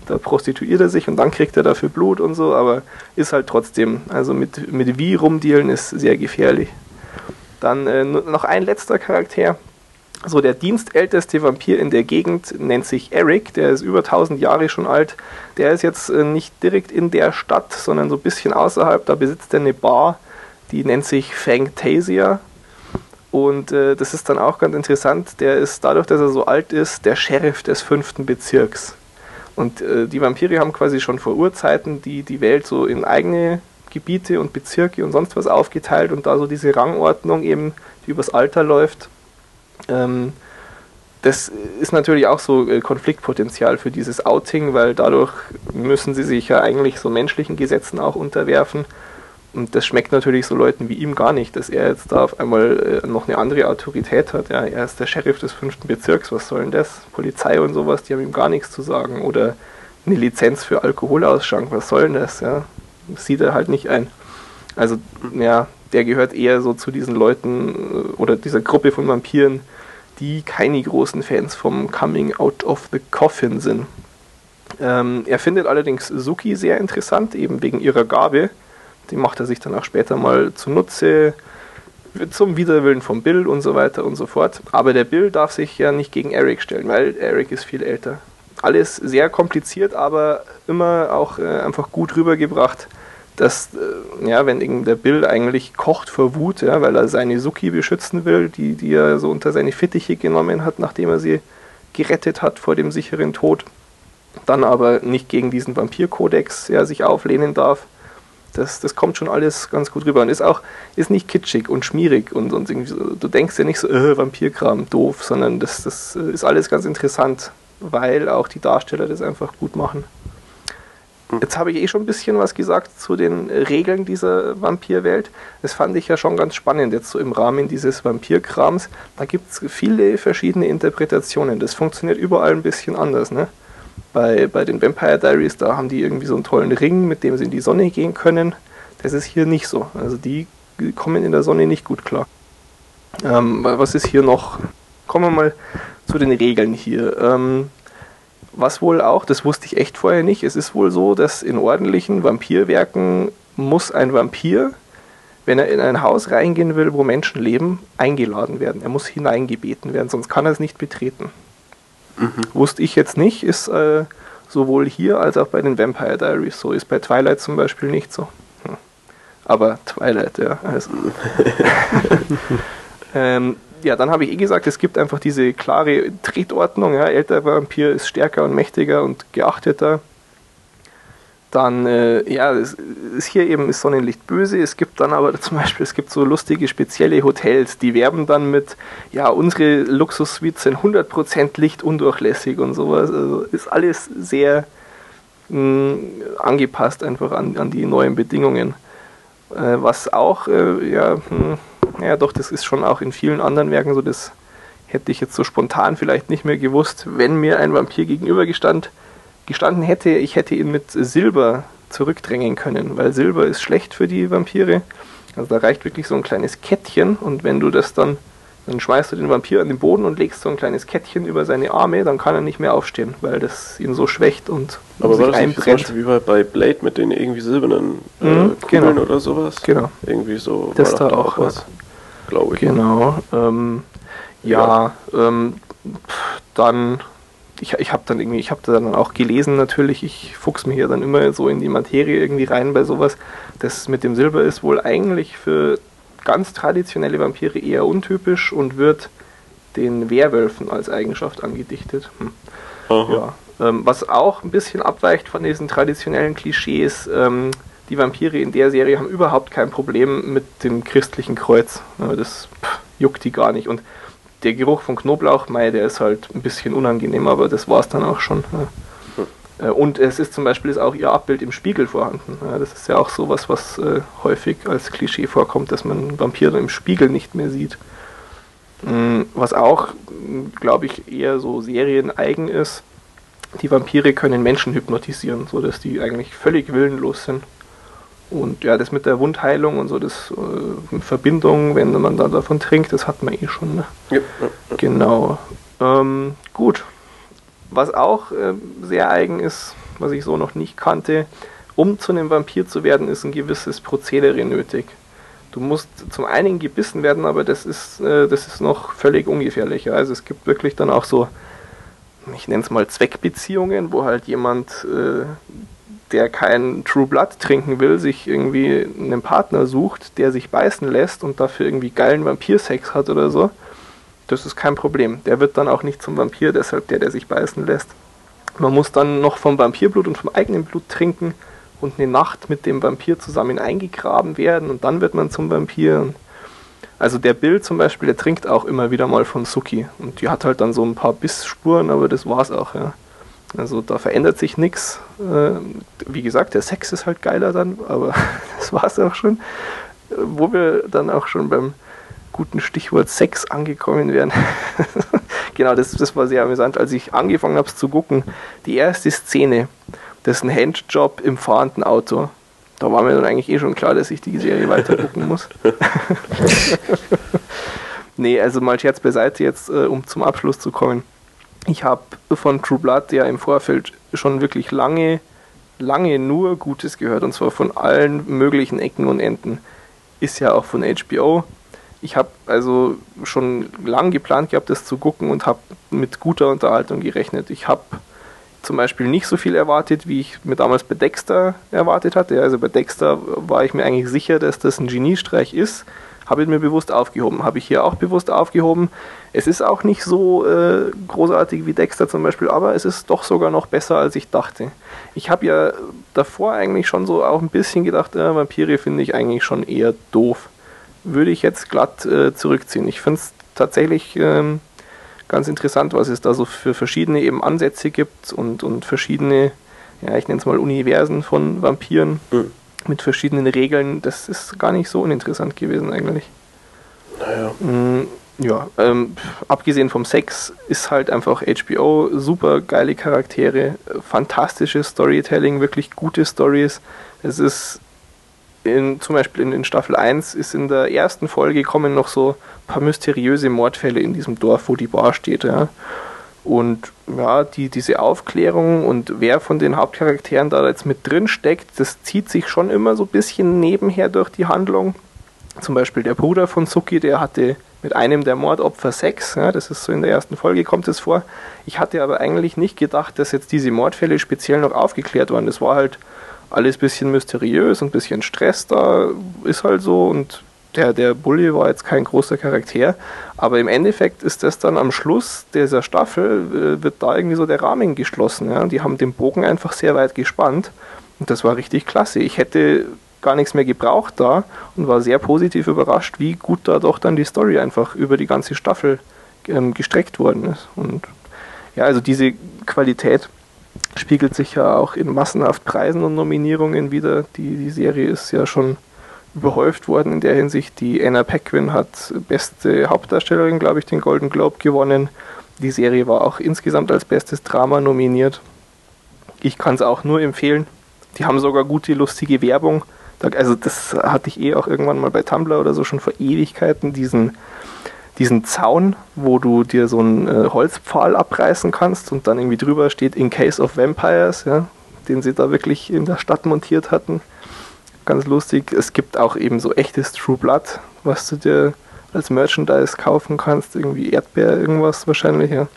da prostituiert er sich und dann kriegt er dafür Blut und so, aber ist halt trotzdem, also mit, mit wie rumdealen ist sehr gefährlich. Dann äh, noch ein letzter Charakter. So, der dienstälteste Vampir in der Gegend nennt sich Eric, der ist über 1000 Jahre schon alt. Der ist jetzt äh, nicht direkt in der Stadt, sondern so ein bisschen außerhalb. Da besitzt er eine Bar, die nennt sich Fangtasia. Und äh, das ist dann auch ganz interessant. Der ist dadurch, dass er so alt ist, der Sheriff des fünften Bezirks. Und äh, die Vampire haben quasi schon vor Urzeiten die, die Welt so in eigene Gebiete und Bezirke und sonst was aufgeteilt und da so diese Rangordnung eben, die übers Alter läuft. Ähm, das ist natürlich auch so äh, Konfliktpotenzial für dieses Outing, weil dadurch müssen sie sich ja eigentlich so menschlichen Gesetzen auch unterwerfen. Und das schmeckt natürlich so Leuten wie ihm gar nicht, dass er jetzt da auf einmal äh, noch eine andere Autorität hat. Ja, er ist der Sheriff des fünften Bezirks, was soll denn das? Polizei und sowas, die haben ihm gar nichts zu sagen. Oder eine Lizenz für Alkoholausschank, was soll denn das? Ja, sieht er halt nicht ein. Also, ja, der gehört eher so zu diesen Leuten äh, oder dieser Gruppe von Vampiren, die keine großen Fans vom Coming Out of the Coffin sind. Ähm, er findet allerdings Suki sehr interessant, eben wegen ihrer Gabe die macht er sich dann auch später mal zunutze, zum Widerwillen von Bill und so weiter und so fort. Aber der Bill darf sich ja nicht gegen Eric stellen, weil Eric ist viel älter. Alles sehr kompliziert, aber immer auch äh, einfach gut rübergebracht, dass, äh, ja, wenn der Bill eigentlich kocht vor Wut, ja, weil er seine Suki beschützen will, die, die er so unter seine Fittiche genommen hat, nachdem er sie gerettet hat vor dem sicheren Tod, dann aber nicht gegen diesen Vampirkodex ja, sich auflehnen darf das, das kommt schon alles ganz gut rüber und ist auch ist nicht kitschig und schmierig und, und irgendwie so, du denkst ja nicht so, äh, Vampirkram, doof, sondern das, das ist alles ganz interessant, weil auch die Darsteller das einfach gut machen. Hm. Jetzt habe ich eh schon ein bisschen was gesagt zu den Regeln dieser Vampirwelt. Das fand ich ja schon ganz spannend, jetzt so im Rahmen dieses Vampirkrams. Da gibt es viele verschiedene Interpretationen. Das funktioniert überall ein bisschen anders. Ne? bei, bei den Vampire Diaries, da haben die irgendwie so einen tollen Ring, mit dem sie in die Sonne gehen können. Das ist hier nicht so. Also die kommen in der Sonne nicht gut klar. Ähm, was ist hier noch? Kommen wir mal zu den Regeln hier. Ähm, was wohl auch, das wusste ich echt vorher nicht, es ist wohl so, dass in ordentlichen Vampirwerken muss ein Vampir, wenn er in ein Haus reingehen will, wo Menschen leben, eingeladen werden. Er muss hineingebeten werden, sonst kann er es nicht betreten. Mhm. Wusste ich jetzt nicht, ist äh, sowohl hier als auch bei den Vampire Diaries so. Ist bei Twilight zum Beispiel nicht so. Hm. Aber Twilight, ja. Also. ähm, ja, dann habe ich eh gesagt, es gibt einfach diese klare Tretordnung. Ja. Älterer Vampir ist stärker und mächtiger und geachteter. Dann, äh, ja, es ist hier eben ist Sonnenlicht böse. Es gibt dann aber zum Beispiel, es gibt so lustige spezielle Hotels, die werben dann mit, ja, unsere Luxussuites sind 100% lichtundurchlässig und sowas. Also ist alles sehr, mh, angepasst einfach an, an die neuen Bedingungen. Äh, was auch, äh, ja, mh, ja doch, das ist schon auch in vielen anderen Werken so, das hätte ich jetzt so spontan vielleicht nicht mehr gewusst, wenn mir ein Vampir gegenübergestanden gestanden hätte, ich hätte ihn mit Silber zurückdrängen können, weil Silber ist schlecht für die Vampire. Also da reicht wirklich so ein kleines Kettchen. Und wenn du das dann, dann schmeißt du den Vampir an den Boden und legst so ein kleines Kettchen über seine Arme, dann kann er nicht mehr aufstehen, weil das ihn so schwächt und Aber war das einbrennt. Nicht wie bei Blade mit den irgendwie silbernen äh, mhm, Kugeln genau. oder sowas? Genau. Irgendwie so das da auch was, glaube ich. Genau. Ähm, ja, ja. Ähm, dann ich, ich habe dann irgendwie, ich habe dann auch gelesen natürlich, ich fuchs mir hier dann immer so in die Materie irgendwie rein bei sowas. Das mit dem Silber ist wohl eigentlich für ganz traditionelle Vampire eher untypisch und wird den Werwölfen als Eigenschaft angedichtet. Hm. Ja. Ähm, was auch ein bisschen abweicht von diesen traditionellen Klischees, ähm, die Vampire in der Serie haben überhaupt kein Problem mit dem christlichen Kreuz. Das pff, juckt die gar nicht. Und der Geruch von Knoblauch, mei, der ist halt ein bisschen unangenehm, aber das war es dann auch schon. Ja. Hm. Und es ist zum Beispiel ist auch ihr Abbild im Spiegel vorhanden. Ja, das ist ja auch sowas, was äh, häufig als Klischee vorkommt, dass man Vampire im Spiegel nicht mehr sieht. Mhm, was auch, glaube ich, eher so serieneigen ist, die Vampire können Menschen hypnotisieren, sodass die eigentlich völlig willenlos sind. Und ja, das mit der Wundheilung und so, das äh, Verbindung, wenn man da davon trinkt, das hat man eh schon. Ne? Ja, Genau. Ähm, gut. Was auch äh, sehr eigen ist, was ich so noch nicht kannte, um zu einem Vampir zu werden, ist ein gewisses Prozedere nötig. Du musst zum einen gebissen werden, aber das ist, äh, das ist noch völlig ungefährlicher. Also es gibt wirklich dann auch so, ich nenne es mal Zweckbeziehungen, wo halt jemand äh, der kein True Blood trinken will, sich irgendwie einen Partner sucht, der sich beißen lässt und dafür irgendwie geilen Vampirsex hat oder so, das ist kein Problem. Der wird dann auch nicht zum Vampir, deshalb der, der sich beißen lässt. Man muss dann noch vom Vampirblut und vom eigenen Blut trinken und eine Nacht mit dem Vampir zusammen eingegraben werden und dann wird man zum Vampir. Also der Bill zum Beispiel, der trinkt auch immer wieder mal von Suki und die hat halt dann so ein paar Bissspuren, aber das war's auch, ja. Also da verändert sich nichts. Äh, wie gesagt, der Sex ist halt geiler dann, aber das war es auch schon. Wo wir dann auch schon beim guten Stichwort Sex angekommen wären. genau, das, das war sehr amüsant, als ich angefangen habe zu gucken. Die erste Szene, das ist ein Handjob im fahrenden Auto. Da war mir dann eigentlich eh schon klar, dass ich die Serie weiter gucken muss. nee, also mal Scherz beiseite jetzt, äh, um zum Abschluss zu kommen ich habe von True Blood ja im Vorfeld schon wirklich lange, lange nur Gutes gehört und zwar von allen möglichen Ecken und Enden. Ist ja auch von HBO. Ich habe also schon lange geplant gehabt, das zu gucken und habe mit guter Unterhaltung gerechnet. Ich habe zum Beispiel nicht so viel erwartet, wie ich mir damals bei Dexter erwartet hatte. Also bei Dexter war ich mir eigentlich sicher, dass das ein Geniestreich ist habe ich mir bewusst aufgehoben. Habe ich hier auch bewusst aufgehoben. Es ist auch nicht so äh, großartig wie Dexter zum Beispiel, aber es ist doch sogar noch besser, als ich dachte. Ich habe ja davor eigentlich schon so auch ein bisschen gedacht, äh, Vampire finde ich eigentlich schon eher doof. Würde ich jetzt glatt äh, zurückziehen. Ich finde es tatsächlich ähm, ganz interessant, was es da so für verschiedene eben Ansätze gibt und, und verschiedene, ja, ich nenne es mal Universen von Vampiren. Mhm mit verschiedenen Regeln, das ist gar nicht so uninteressant gewesen eigentlich. Naja. Mm, ja, ähm, abgesehen vom Sex ist halt einfach HBO super geile Charaktere, fantastisches Storytelling, wirklich gute Stories. Es ist in, zum Beispiel in, in, Staffel 1 ist in der ersten Folge kommen noch so ein paar mysteriöse Mordfälle in diesem Dorf, wo die Bar steht, ja. Und ja, die, diese Aufklärung und wer von den Hauptcharakteren da jetzt mit drin steckt, das zieht sich schon immer so ein bisschen nebenher durch die Handlung. Zum Beispiel der Bruder von Suki, der hatte mit einem der Mordopfer Sex, ja, das ist so in der ersten Folge kommt es vor. Ich hatte aber eigentlich nicht gedacht, dass jetzt diese Mordfälle speziell noch aufgeklärt waren. Das war halt alles ein bisschen mysteriös und ein bisschen Stress da, ist halt so und der, der Bully war jetzt kein großer Charakter, aber im Endeffekt ist das dann am Schluss dieser Staffel, äh, wird da irgendwie so der Rahmen geschlossen. Ja? Die haben den Bogen einfach sehr weit gespannt und das war richtig klasse. Ich hätte gar nichts mehr gebraucht da und war sehr positiv überrascht, wie gut da doch dann die Story einfach über die ganze Staffel ähm, gestreckt worden ist. Und ja, also diese Qualität spiegelt sich ja auch in massenhaft Preisen und Nominierungen wieder. Die, die Serie ist ja schon überhäuft worden in der Hinsicht. Die Anna Paquin hat beste Hauptdarstellerin, glaube ich, den Golden Globe gewonnen. Die Serie war auch insgesamt als bestes Drama nominiert. Ich kann es auch nur empfehlen. Die haben sogar gute, lustige Werbung. Also das hatte ich eh auch irgendwann mal bei Tumblr oder so schon vor Ewigkeiten, diesen, diesen Zaun, wo du dir so einen äh, Holzpfahl abreißen kannst und dann irgendwie drüber steht In Case of Vampires, ja, den sie da wirklich in der Stadt montiert hatten. Ganz lustig. Es gibt auch eben so echtes True Blood, was du dir als Merchandise kaufen kannst. Irgendwie Erdbeer, irgendwas wahrscheinlich, ja.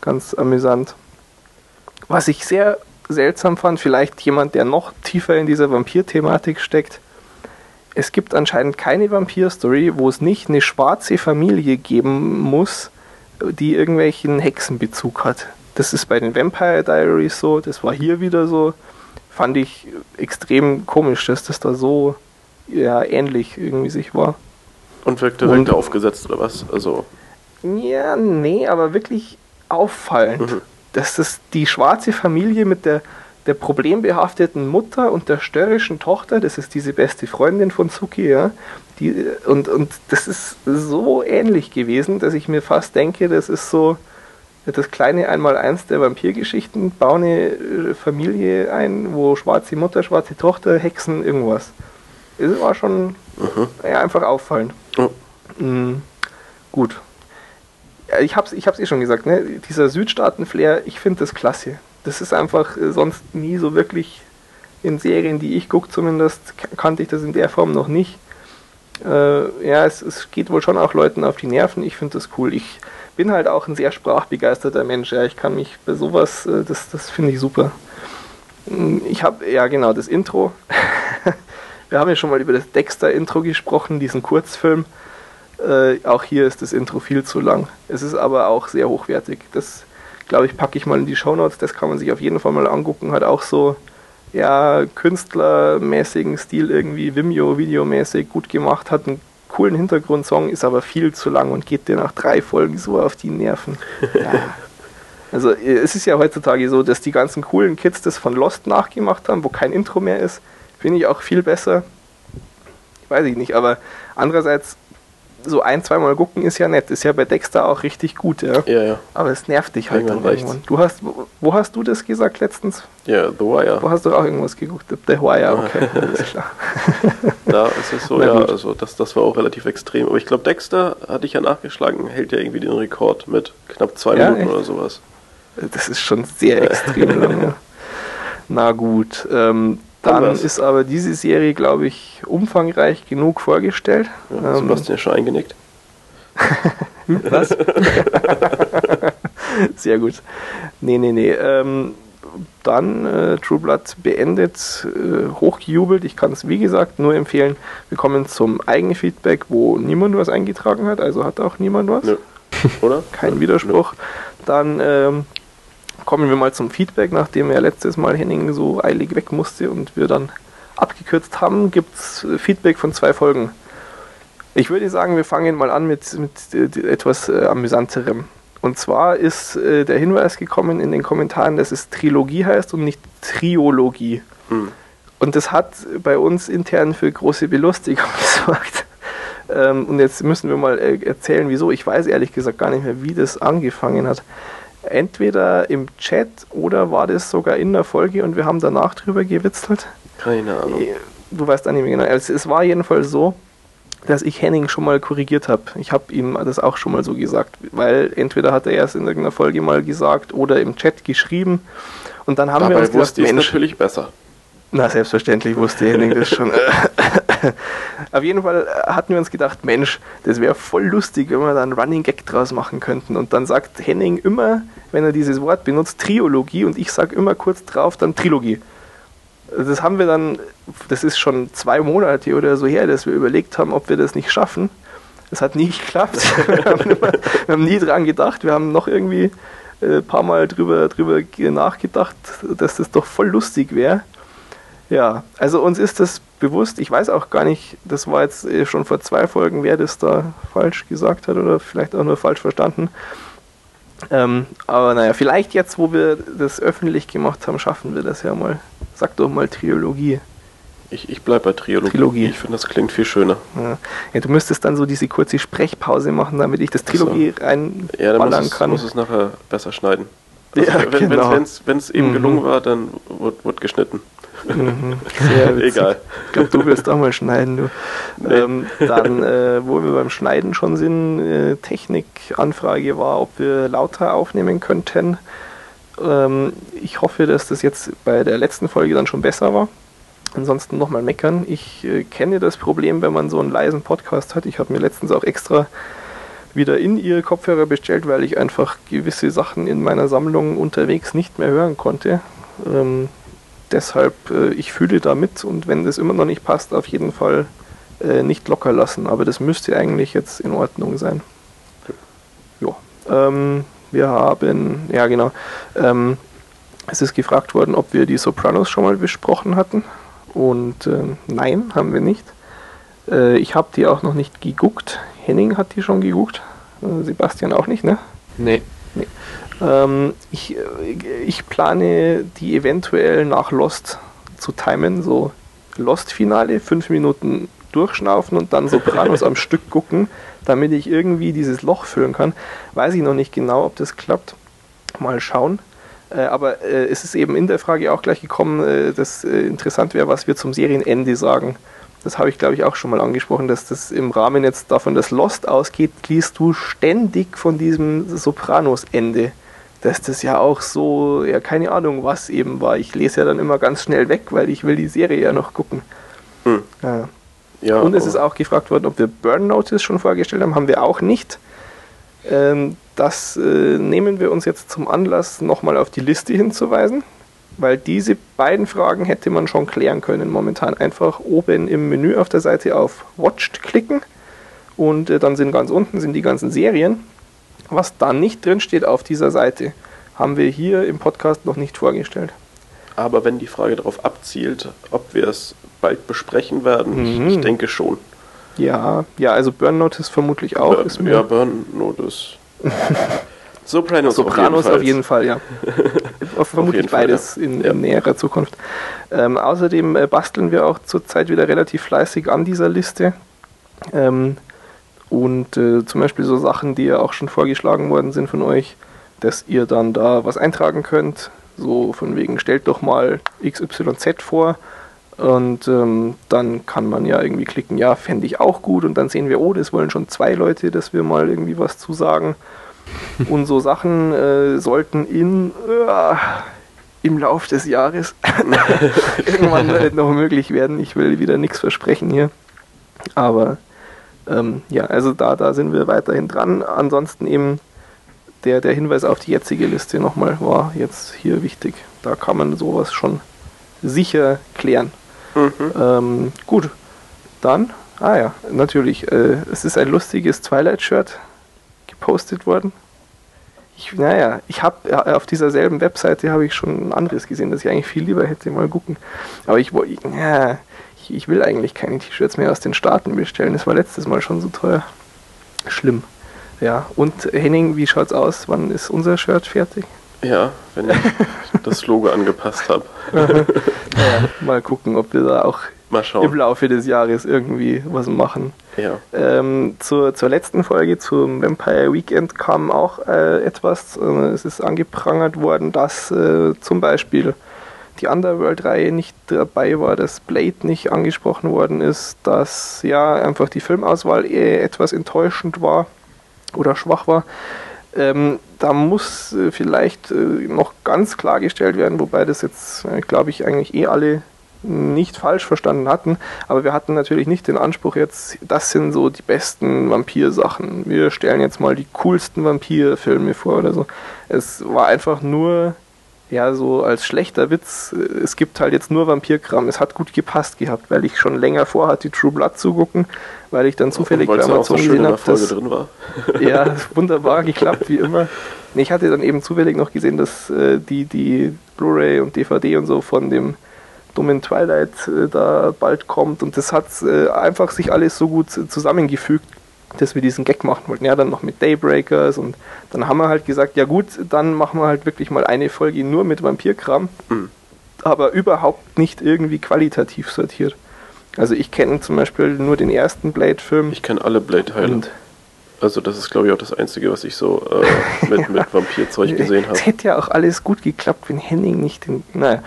Ganz amüsant. Was ich sehr seltsam fand, vielleicht jemand, der noch tiefer in dieser Vampir-Thematik steckt. Es gibt anscheinend keine Vampir-Story, wo es nicht eine schwarze Familie geben muss, die irgendwelchen Hexenbezug hat. Das ist bei den Vampire Diaries so, das war hier wieder so. Fand ich extrem komisch, dass das da so ja, ähnlich irgendwie sich war. Und wirkt direkt Und, aufgesetzt oder was? Also. Ja, nee, aber wirklich auffallend. Mhm dass das die schwarze Familie mit der, der problembehafteten Mutter und der störrischen Tochter, das ist diese beste Freundin von Suki, ja, die, und, und das ist so ähnlich gewesen, dass ich mir fast denke, das ist so das kleine Einmaleins der Vampirgeschichten, baue eine Familie ein, wo schwarze Mutter, schwarze Tochter, Hexen, irgendwas. Das war schon mhm. ja, einfach auffallend. Oh. Mhm. Gut, ich habe es ich hab's eh schon gesagt, ne? dieser Südstaaten-Flair, ich finde das klasse. Das ist einfach äh, sonst nie so wirklich in Serien, die ich gucke zumindest, kannte ich das in der Form noch nicht. Äh, ja, es, es, geht wohl schon auch Leuten auf die Nerven. Ich finde das cool. Ich bin halt auch ein sehr sprachbegeisterter Mensch. Ja, ich kann mich bei sowas, äh, das, das finde ich super. Hm, ich habe, ja genau, das Intro. Wir haben ja schon mal über das Dexter-Intro gesprochen, diesen Kurzfilm. Äh, auch hier ist das Intro viel zu lang. Es ist aber auch sehr hochwertig. Das, glaube ich, packe ich mal in die Shownotes. Das kann man sich auf jeden Fall mal angucken. Hat auch so, ja, künstlermäßigen Stil irgendwie, Vimeo-Videomäßig gut gemacht. Hat einen coolen Hintergrundsong, ist aber viel zu lang und geht dir nach drei Folgen so auf die Nerven. Ja. Also äh, es ist ja heutzutage so, dass die ganzen coolen Kids das von Lost nachgemacht haben, wo kein Intro mehr ist. Finde ich auch viel besser. Weiß ich nicht, aber andererseits so ein, zweimal gucken ist ja nett. Ist ja bei Dexter auch richtig gut, ja. Ja, ja. Aber es nervt dich halt irgendwann. irgendwann. Du hast, wo hast du das gesagt letztens? Ja, The Wire. Wo hast du auch irgendwas geguckt? The Wire, okay. da ist es so, ja, also das, das war auch relativ extrem. Aber ich glaube, Dexter, hatte ich ja nachgeschlagen, hält ja irgendwie den Rekord mit knapp zwei ja, Minuten echt? oder sowas. Das ist schon sehr extrem lang, ja. Na gut, ähm, dann ist aber diese Serie, glaube ich, umfangreich genug vorgestellt. Ja, ähm, Sebastian schon eingenickt. Was? Sehr gut. Nee, nee, nee. Ähm, dann äh, True Blood beendet, äh, hochgejubelt. Ich kann es wie gesagt nur empfehlen. Wir kommen zum Eigenfeedback, wo niemand was eingetragen hat, also hat auch niemand was. Nö. Oder? Kein Widerspruch. Nö. Dann ähm, kommen wir mal zum Feedback, nachdem ja letztes Mal Henning so eilig weg musste und wir dann abgekürzt haben, gibt es äh, Feedback von zwei Folgen. Ich würde sagen, wir fangen mal an mit, mit äh, etwas äh, amüsanterem. Und zwar ist äh, der Hinweis gekommen in den Kommentaren, dass es Trilogie heißt und nicht Triologie. Hm. Und das hat bei uns intern für große Belustigung gesorgt. Ähm, und jetzt müssen wir mal äh, erzählen, wieso. Ich weiß ehrlich gesagt gar nicht mehr, wie das angefangen hat entweder im Chat oder war das sogar in der Folge und wir haben danach drüber gewitzelt. Keine Ahnung. Äh, du weißt auch nicht mehr genau. Also es war jedenfalls so, dass ich Henning schon mal korrigiert habe. Ich habe ihm das auch schon mal so gesagt, weil entweder hat er es in irgendeiner Folge mal gesagt oder im Chat geschrieben und dann haben Dabei wir uns gedacht, Mensch, natürlich besser. Na, selbstverständlich wusste Henning das schon. Auf jeden Fall hatten wir uns gedacht, Mensch, das wäre voll lustig, wenn wir da einen Running Gag draus machen könnten. Und dann sagt Henning immer, wenn er dieses Wort benutzt, Triologie und ich sage immer kurz drauf dann Trilogie. Das haben wir dann, das ist schon zwei Monate oder so her, dass wir überlegt haben, ob wir das nicht schaffen. Das hat nie geklappt. wir, haben immer, wir haben nie dran gedacht. Wir haben noch irgendwie ein äh, paar Mal drüber, drüber nachgedacht, dass das doch voll lustig wäre. Ja, also uns ist das bewusst. Ich weiß auch gar nicht, das war jetzt äh, schon vor zwei Folgen, wer das da falsch gesagt hat oder vielleicht auch nur falsch verstanden. Ähm, aber naja, vielleicht jetzt, wo wir das öffentlich gemacht haben, schaffen wir das ja mal. Sag doch mal Trilogie. Ich, ich bleibe bei Trilogie. Trilogie. Ich finde, das klingt viel schöner. Ja. ja. du müsstest dann so diese kurze Sprechpause machen, damit ich das Trilogie so. reinballern ja, dann muss es, kann. muss es nachher besser schneiden. Also ja, wenn es genau. eben mhm. gelungen war, dann wird, wird geschnitten. Mhm. Egal. Ich glaube, du willst auch mal schneiden. Du. Nee. Ähm, dann, äh, wo wir beim Schneiden schon sind, äh, Technikanfrage war, ob wir lauter aufnehmen könnten. Ähm, ich hoffe, dass das jetzt bei der letzten Folge dann schon besser war. Ansonsten nochmal meckern. Ich äh, kenne das Problem, wenn man so einen leisen Podcast hat. Ich habe mir letztens auch extra wieder in ihr Kopfhörer bestellt, weil ich einfach gewisse Sachen in meiner Sammlung unterwegs nicht mehr hören konnte. Ähm, deshalb, äh, ich fühle damit und wenn das immer noch nicht passt, auf jeden Fall äh, nicht locker lassen. Aber das müsste eigentlich jetzt in Ordnung sein. Ja. Ähm, wir haben, ja genau, ähm, es ist gefragt worden, ob wir die Sopranos schon mal besprochen hatten. Und äh, nein, haben wir nicht. Äh, ich habe die auch noch nicht geguckt. Henning hat die schon geguckt. Äh, Sebastian auch nicht, ne? Nee. Nee. Ähm, ich, äh, ich plane die eventuell nach Lost zu timen, so Lost-Finale, fünf Minuten durchschnaufen und dann Sopranos am Stück gucken, damit ich irgendwie dieses Loch füllen kann. Weiß ich noch nicht genau, ob das klappt. Mal schauen. Äh, aber äh, es ist eben in der Frage auch gleich gekommen, äh, dass äh, interessant wäre, was wir zum Serienende sagen. Das habe ich, glaube ich, auch schon mal angesprochen, dass das im Rahmen jetzt davon, dass Lost ausgeht, liest du ständig von diesem Sopranos-Ende dass das ja auch so, ja, keine Ahnung, was eben war. Ich lese ja dann immer ganz schnell weg, weil ich will die Serie ja noch gucken. Hm. Ja. ja. Und es ist auch gefragt worden, ob wir Burn Notice schon vorgestellt haben. Haben wir auch nicht. Ähm, das äh, nehmen wir uns jetzt zum Anlass, nochmal auf die Liste hinzuweisen, weil diese beiden Fragen hätte man schon klären können momentan. Einfach oben im Menü auf der Seite auf Watched klicken und äh, dann sind ganz unten sind die ganzen Serien was da nicht drin steht auf dieser Seite, haben wir hier im Podcast noch nicht vorgestellt. Aber wenn die Frage darauf abzielt, ob wir es bald besprechen werden, mhm. ich denke schon. Ja, ja, also Burn Notice vermutlich auch. Burn, ist mir ja, Burn Notice. Sopranos, Sopranos auf jeden Fall, auf jeden Fall ja. Vermutlich Fall, beides ja. In, in, näherer Zukunft. Ähm, außerdem äh, basteln wir auch zurzeit wieder relativ fleißig an dieser Liste. Ähm, und äh, zum Beispiel so Sachen, die ja auch schon vorgeschlagen worden sind von euch, dass ihr dann da was eintragen könnt. So von wegen, stellt doch mal XYZ vor. Und ähm, dann kann man ja irgendwie klicken, ja, fände ich auch gut. Und dann sehen wir, oh, das wollen schon zwei Leute, dass wir mal irgendwie was zu sagen. Und so Sachen äh, sollten in äh, im Lauf des Jahres irgendwann äh, noch möglich werden. Ich will wieder nichts versprechen hier. Aber ähm, ja, also da, da sind wir weiterhin dran. Ansonsten eben der, der Hinweis auf die jetzige Liste nochmal war jetzt hier wichtig. Da kann man sowas schon sicher klären. Mhm. Ähm, gut, dann, ah ja, natürlich, äh, es ist ein lustiges Twilight-Shirt gepostet worden. Ich, naja, ich habe auf dieser selben Webseite habe ich schon ein anderes gesehen, das ich eigentlich viel lieber hätte mal gucken. Aber ich ja, ich, ich will eigentlich keine T-Shirts mehr aus den Staaten bestellen. Das war letztes Mal schon so teuer. Schlimm. Ja, und Henning, wie schaut's aus? Wann ist unser Shirt fertig? Ja, wenn ich das Logo angepasst habe. ja, mal gucken, ob wir da auch im Laufe des Jahres irgendwie was machen. Ja. Ähm, zur, zur letzten Folge, zum Vampire Weekend, kam auch äh, etwas. Äh, es ist angeprangert worden, dass äh, zum Beispiel die Underworld-Reihe nicht dabei war, dass Blade nicht angesprochen worden ist, dass ja einfach die Filmauswahl eher etwas enttäuschend war oder schwach war. Ähm, da muss äh, vielleicht äh, noch ganz klargestellt werden, wobei das jetzt, äh, glaube ich, eigentlich eh alle nicht falsch verstanden hatten, aber wir hatten natürlich nicht den Anspruch jetzt, das sind so die besten Vampirsachen. Wir stellen jetzt mal die coolsten Vampirfilme vor oder so. Es war einfach nur ja, so als schlechter Witz, es gibt halt jetzt nur Vampirkram. Es hat gut gepasst gehabt, weil ich schon länger vorhatte, True Blood zu gucken, weil ich dann zufällig bei Amazon gesehen habe, dass drin war. ja, wunderbar geklappt, wie immer. Ich hatte dann eben zufällig noch gesehen, dass äh, die, die Blu-ray und DVD und so von dem dummen Twilight äh, da bald kommt und das hat äh, einfach sich alles so gut zusammengefügt dass wir diesen Gag machen wollten. Ja, dann noch mit Daybreakers und dann haben wir halt gesagt, ja gut, dann machen wir halt wirklich mal eine Folge nur mit Vampirkram, mhm. aber überhaupt nicht irgendwie qualitativ sortiert. Also ich kenne zum Beispiel nur den ersten Blade-Film. Ich kenne alle Blade-Teile. Also das ist, glaube ich, auch das Einzige, was ich so äh, mit, mit Vampirzeug gesehen habe. Es hätte ja auch alles gut geklappt, wenn Henning nicht den... Naja,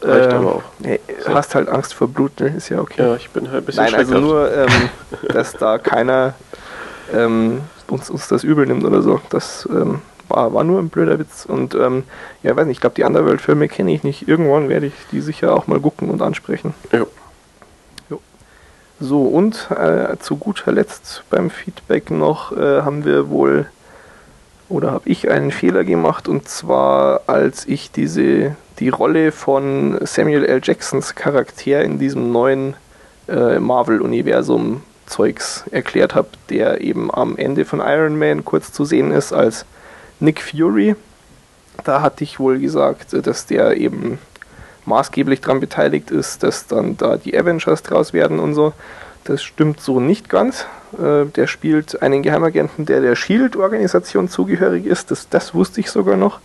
Reicht äh, aber auch. Nee, so. Hast halt Angst vor Blut, ne? ist ja okay. Ja, ich bin halt ein bisschen Nein, also nur, ähm, dass da keiner ähm, uns, uns das übel nimmt oder so. Das ähm, war, war nur ein blöder Witz. Und ähm, ja, weiß nicht, ich glaube, die Underworld-Filme kenne ich nicht. Irgendwann werde ich die sicher auch mal gucken und ansprechen. Ja. So, und äh, zu guter Letzt beim Feedback noch äh, haben wir wohl oder habe ich einen Fehler gemacht und zwar als ich diese die Rolle von Samuel L. Jacksons Charakter in diesem neuen äh, Marvel-Universum Zeugs erklärt habe, der eben am Ende von Iron Man kurz zu sehen ist als Nick Fury. Da hatte ich wohl gesagt, dass der eben maßgeblich daran beteiligt ist, dass dann da die Avengers draus werden und so. Das stimmt so nicht ganz. Äh, der spielt einen Geheimagenten, der der Shield-Organisation zugehörig ist. Das, das wusste ich sogar noch.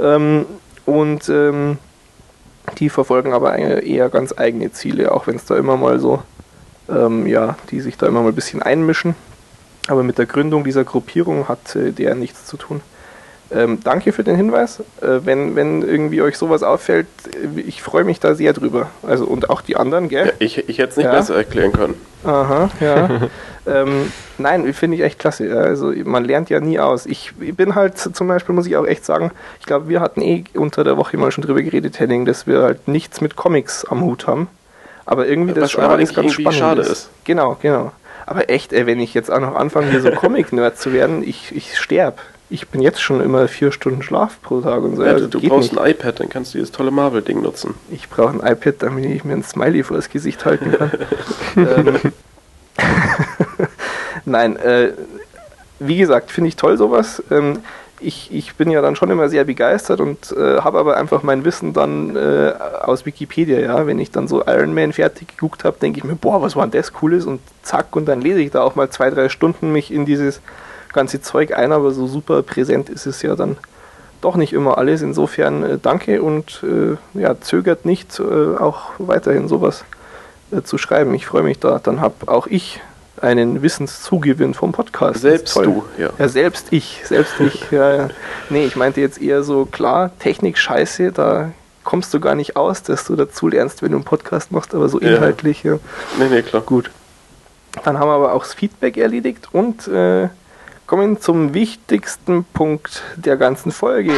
Ähm, und ähm, die verfolgen aber eher ganz eigene Ziele, auch wenn es da immer mal so, ähm, ja, die sich da immer mal ein bisschen einmischen. Aber mit der Gründung dieser Gruppierung hat äh, der nichts zu tun. Ähm, danke für den Hinweis. Äh, wenn, wenn irgendwie euch sowas auffällt, äh, ich freue mich da sehr drüber. Also und auch die anderen, gell? Ja, ich, ich hätte es nicht ja. besser erklären können. Aha, ja. ähm, nein, finde ich echt klasse. Also man lernt ja nie aus. Ich bin halt zum Beispiel, muss ich auch echt sagen, ich glaube, wir hatten eh unter der Woche mal schon drüber geredet, Henning, dass wir halt nichts mit Comics am Hut haben. Aber irgendwie das schon alles ganz spannend schade ist. ist. Genau, genau. Aber echt, ey, wenn ich jetzt auch noch anfange, hier so Comic-Nerd zu werden, ich, ich sterbe ich bin jetzt schon immer vier Stunden Schlaf pro Tag und so. Ja, du brauchst nicht. ein iPad, dann kannst du dieses tolle Marvel-Ding nutzen. Ich brauche ein iPad, damit ich mir ein Smiley vor das Gesicht halten kann. ähm, Nein, äh, wie gesagt, finde ich toll sowas. Ähm, ich, ich bin ja dann schon immer sehr begeistert und äh, habe aber einfach mein Wissen dann äh, aus Wikipedia, ja. Wenn ich dann so Iron Man fertig geguckt habe, denke ich mir, boah, was war denn das Cooles und zack, und dann lese ich da auch mal zwei, drei Stunden mich in dieses ganze Zeug ein, aber so super präsent ist es ja dann doch nicht immer alles. Insofern äh, danke und äh, ja, zögert nicht, äh, auch weiterhin sowas äh, zu schreiben. Ich freue mich da. Dann habe auch ich einen Wissenszugewinn vom Podcast. Selbst du, ja. Ja, selbst ich, selbst ich. Ja, ja. Nee, ich meinte jetzt eher so, klar, Technik scheiße, da kommst du gar nicht aus, dass du dazu lernst, wenn du einen Podcast machst, aber so inhaltlich, ja. ja. Nee, nee, klar. Gut. Dann haben wir aber auch das Feedback erledigt und äh, kommen zum wichtigsten Punkt der ganzen Folge.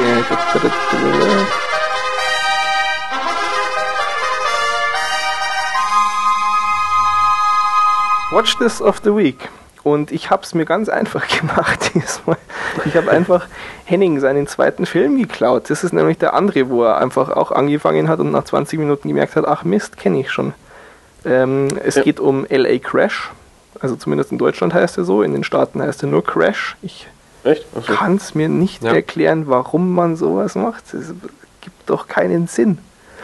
Watch This of the Week. Und ich habe es mir ganz einfach gemacht diesmal. Ich habe einfach Henning seinen zweiten Film geklaut. Das ist nämlich der andere, wo er einfach auch angefangen hat und nach 20 Minuten gemerkt hat, ach Mist, kenne ich schon. Ähm, es ja. geht um LA Crash also zumindest in Deutschland heißt er so, in den Staaten heißt er nur Crash. Ich okay. kann es mir nicht ja. erklären, warum man sowas macht. Es gibt doch keinen Sinn.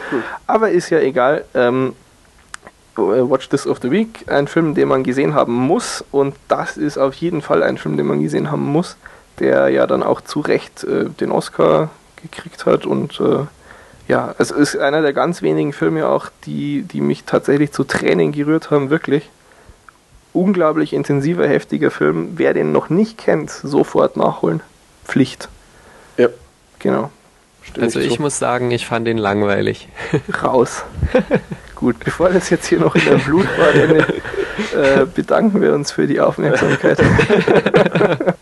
Hm. Aber ist ja egal. Ähm, Watch This of the Week, ein Film, den man gesehen haben muss. Und das ist auf jeden Fall ein Film, den man gesehen haben muss, der ja dann auch zu Recht äh, den Oscar gekriegt hat. Und äh, ja, es ist einer der ganz wenigen Filme auch, die, die mich tatsächlich zu Tränen gerührt haben, wirklich unglaublich intensiver, heftiger Film. Wer den noch nicht kennt, sofort nachholen. Pflicht. Ja. Genau. Stimmt also ich so. muss sagen, ich fand ihn langweilig. Raus. Gut, bevor das jetzt hier noch in der Blutbad endet, äh, bedanken wir uns für die Aufmerksamkeit.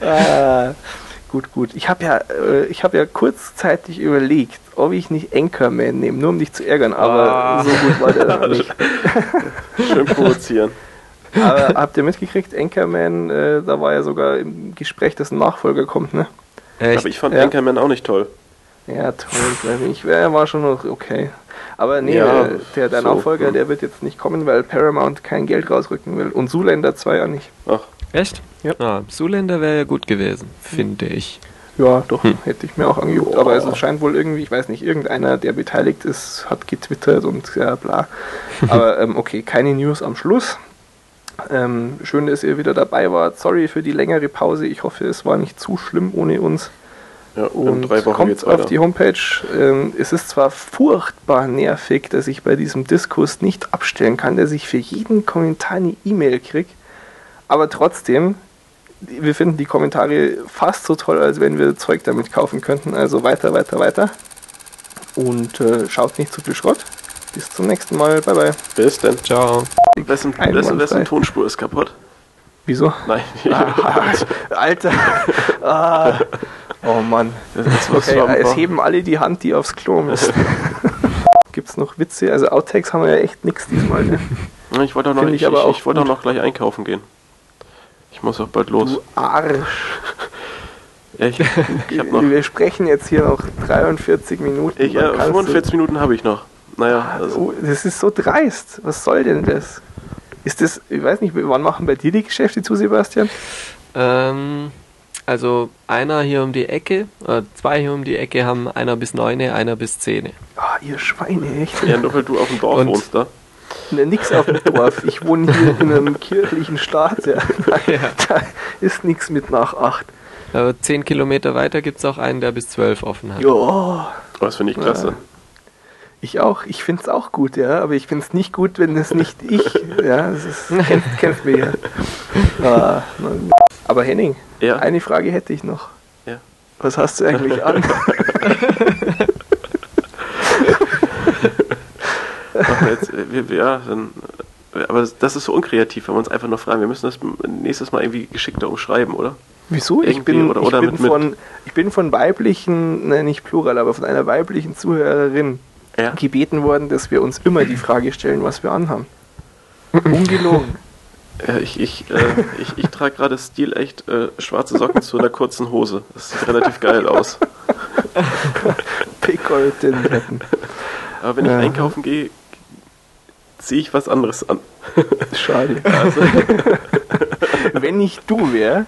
ah, gut, gut. Ich habe ja, äh, hab ja kurzzeitig überlegt, ob ich nicht Anchorman nehme, nur um dich zu ärgern, aber ah. so gut war der dann nicht. Schön provozieren. Aber habt ihr mitgekriegt, Anchorman, äh, da war ja sogar im Gespräch, dass ein Nachfolger kommt, ne? Echt? Aber ich fand ja. Anchorman auch nicht toll. Ja, toll, ich. Er war schon noch okay. Aber nee, ja, der, der so, Nachfolger, hm. der wird jetzt nicht kommen, weil Paramount kein Geld rausrücken will. Und Zuländer 2 ja nicht. Ach. Echt? Ja. Ah, Zuländer wäre ja gut gewesen, finde ich. Ja, doch, hm. hätte ich mir auch angeguckt. Oh. Aber es scheint wohl irgendwie, ich weiß nicht, irgendeiner, der beteiligt ist, hat getwittert und ja, bla. Aber ähm, okay, keine News am Schluss. Ähm, schön, dass ihr wieder dabei wart. Sorry für die längere Pause. Ich hoffe, es war nicht zu schlimm ohne uns. Ja, und drei Wochen kommt auf die Homepage. Ähm, es ist zwar furchtbar nervig, dass ich bei diesem Diskurs nicht abstellen kann, dass ich für jeden Kommentar eine E-Mail kriege, aber trotzdem, wir finden die Kommentare fast so toll, als wenn wir Zeug damit kaufen könnten. Also weiter, weiter, weiter. Und äh, schaut nicht zu viel Schrott. Bis zum nächsten Mal. Bye, bye. Bis dann. Ciao. Wessen, wessen, wessen Tonspur ist kaputt? Wieso? Nein. Ah, Alter. Ah. Oh Mann. Okay, es heben alle die Hand, die aufs Klo müssen. Gibt es noch Witze? Also Outtakes haben wir ja echt nichts diesmal. Ne? Ich wollte auch, noch, ich, ich, ich, ich wollte auch noch gleich einkaufen gehen. Ich muss auch bald los. Du Arsch. Ja, ich, ich noch Wir sprechen jetzt hier noch 43 Minuten. Ich, äh, 45 Minuten habe ich noch. Naja. Ah, also. das ist so dreist. Was soll denn das? Ist das, ich weiß nicht, wann machen bei dir die Geschäfte zu, Sebastian? Ähm, also einer hier um die Ecke, äh, zwei hier um die Ecke haben einer bis neune, einer bis zehn. Ah, ihr Schweine, echt? Ja, nur weil du auf dem Dorf Und wohnst, da. Ne, nix auf dem Dorf. Ich wohne hier in einem kirchlichen Staat. Ja. ja. Da ist nichts mit nach acht. Aber zehn Kilometer weiter gibt es auch einen, der bis zwölf offen hat. Ja. Das finde ich klasse. Ja. Ich auch. Ich finde es auch gut, ja. Aber ich finde es nicht gut, wenn es nicht ich. Ja, das ist, kennst, kennst mir ja. Ah, aber Henning, ja. eine Frage hätte ich noch. Ja. Was hast du eigentlich an? jetzt, wir, ja, dann, aber das ist so unkreativ, wenn wir uns einfach nur fragen. Wir müssen das nächstes Mal irgendwie geschickter umschreiben, oder? Wieso? ich bin, oder, oder ich, bin mit, von, ich bin von weiblichen, nein, nicht plural, aber von einer weiblichen Zuhörerin ja. gebeten worden, dass wir uns immer die Frage stellen, was wir anhaben. Ungelogen. Ja, ich, ich, äh, ich, ich trage gerade stilecht äh, schwarze Socken zu einer kurzen Hose. Das sieht relativ geil aus. Pickolten. Aber wenn ich ja. einkaufen gehe, ziehe ich was anderes an. Schade. Also. wenn ich du wäre,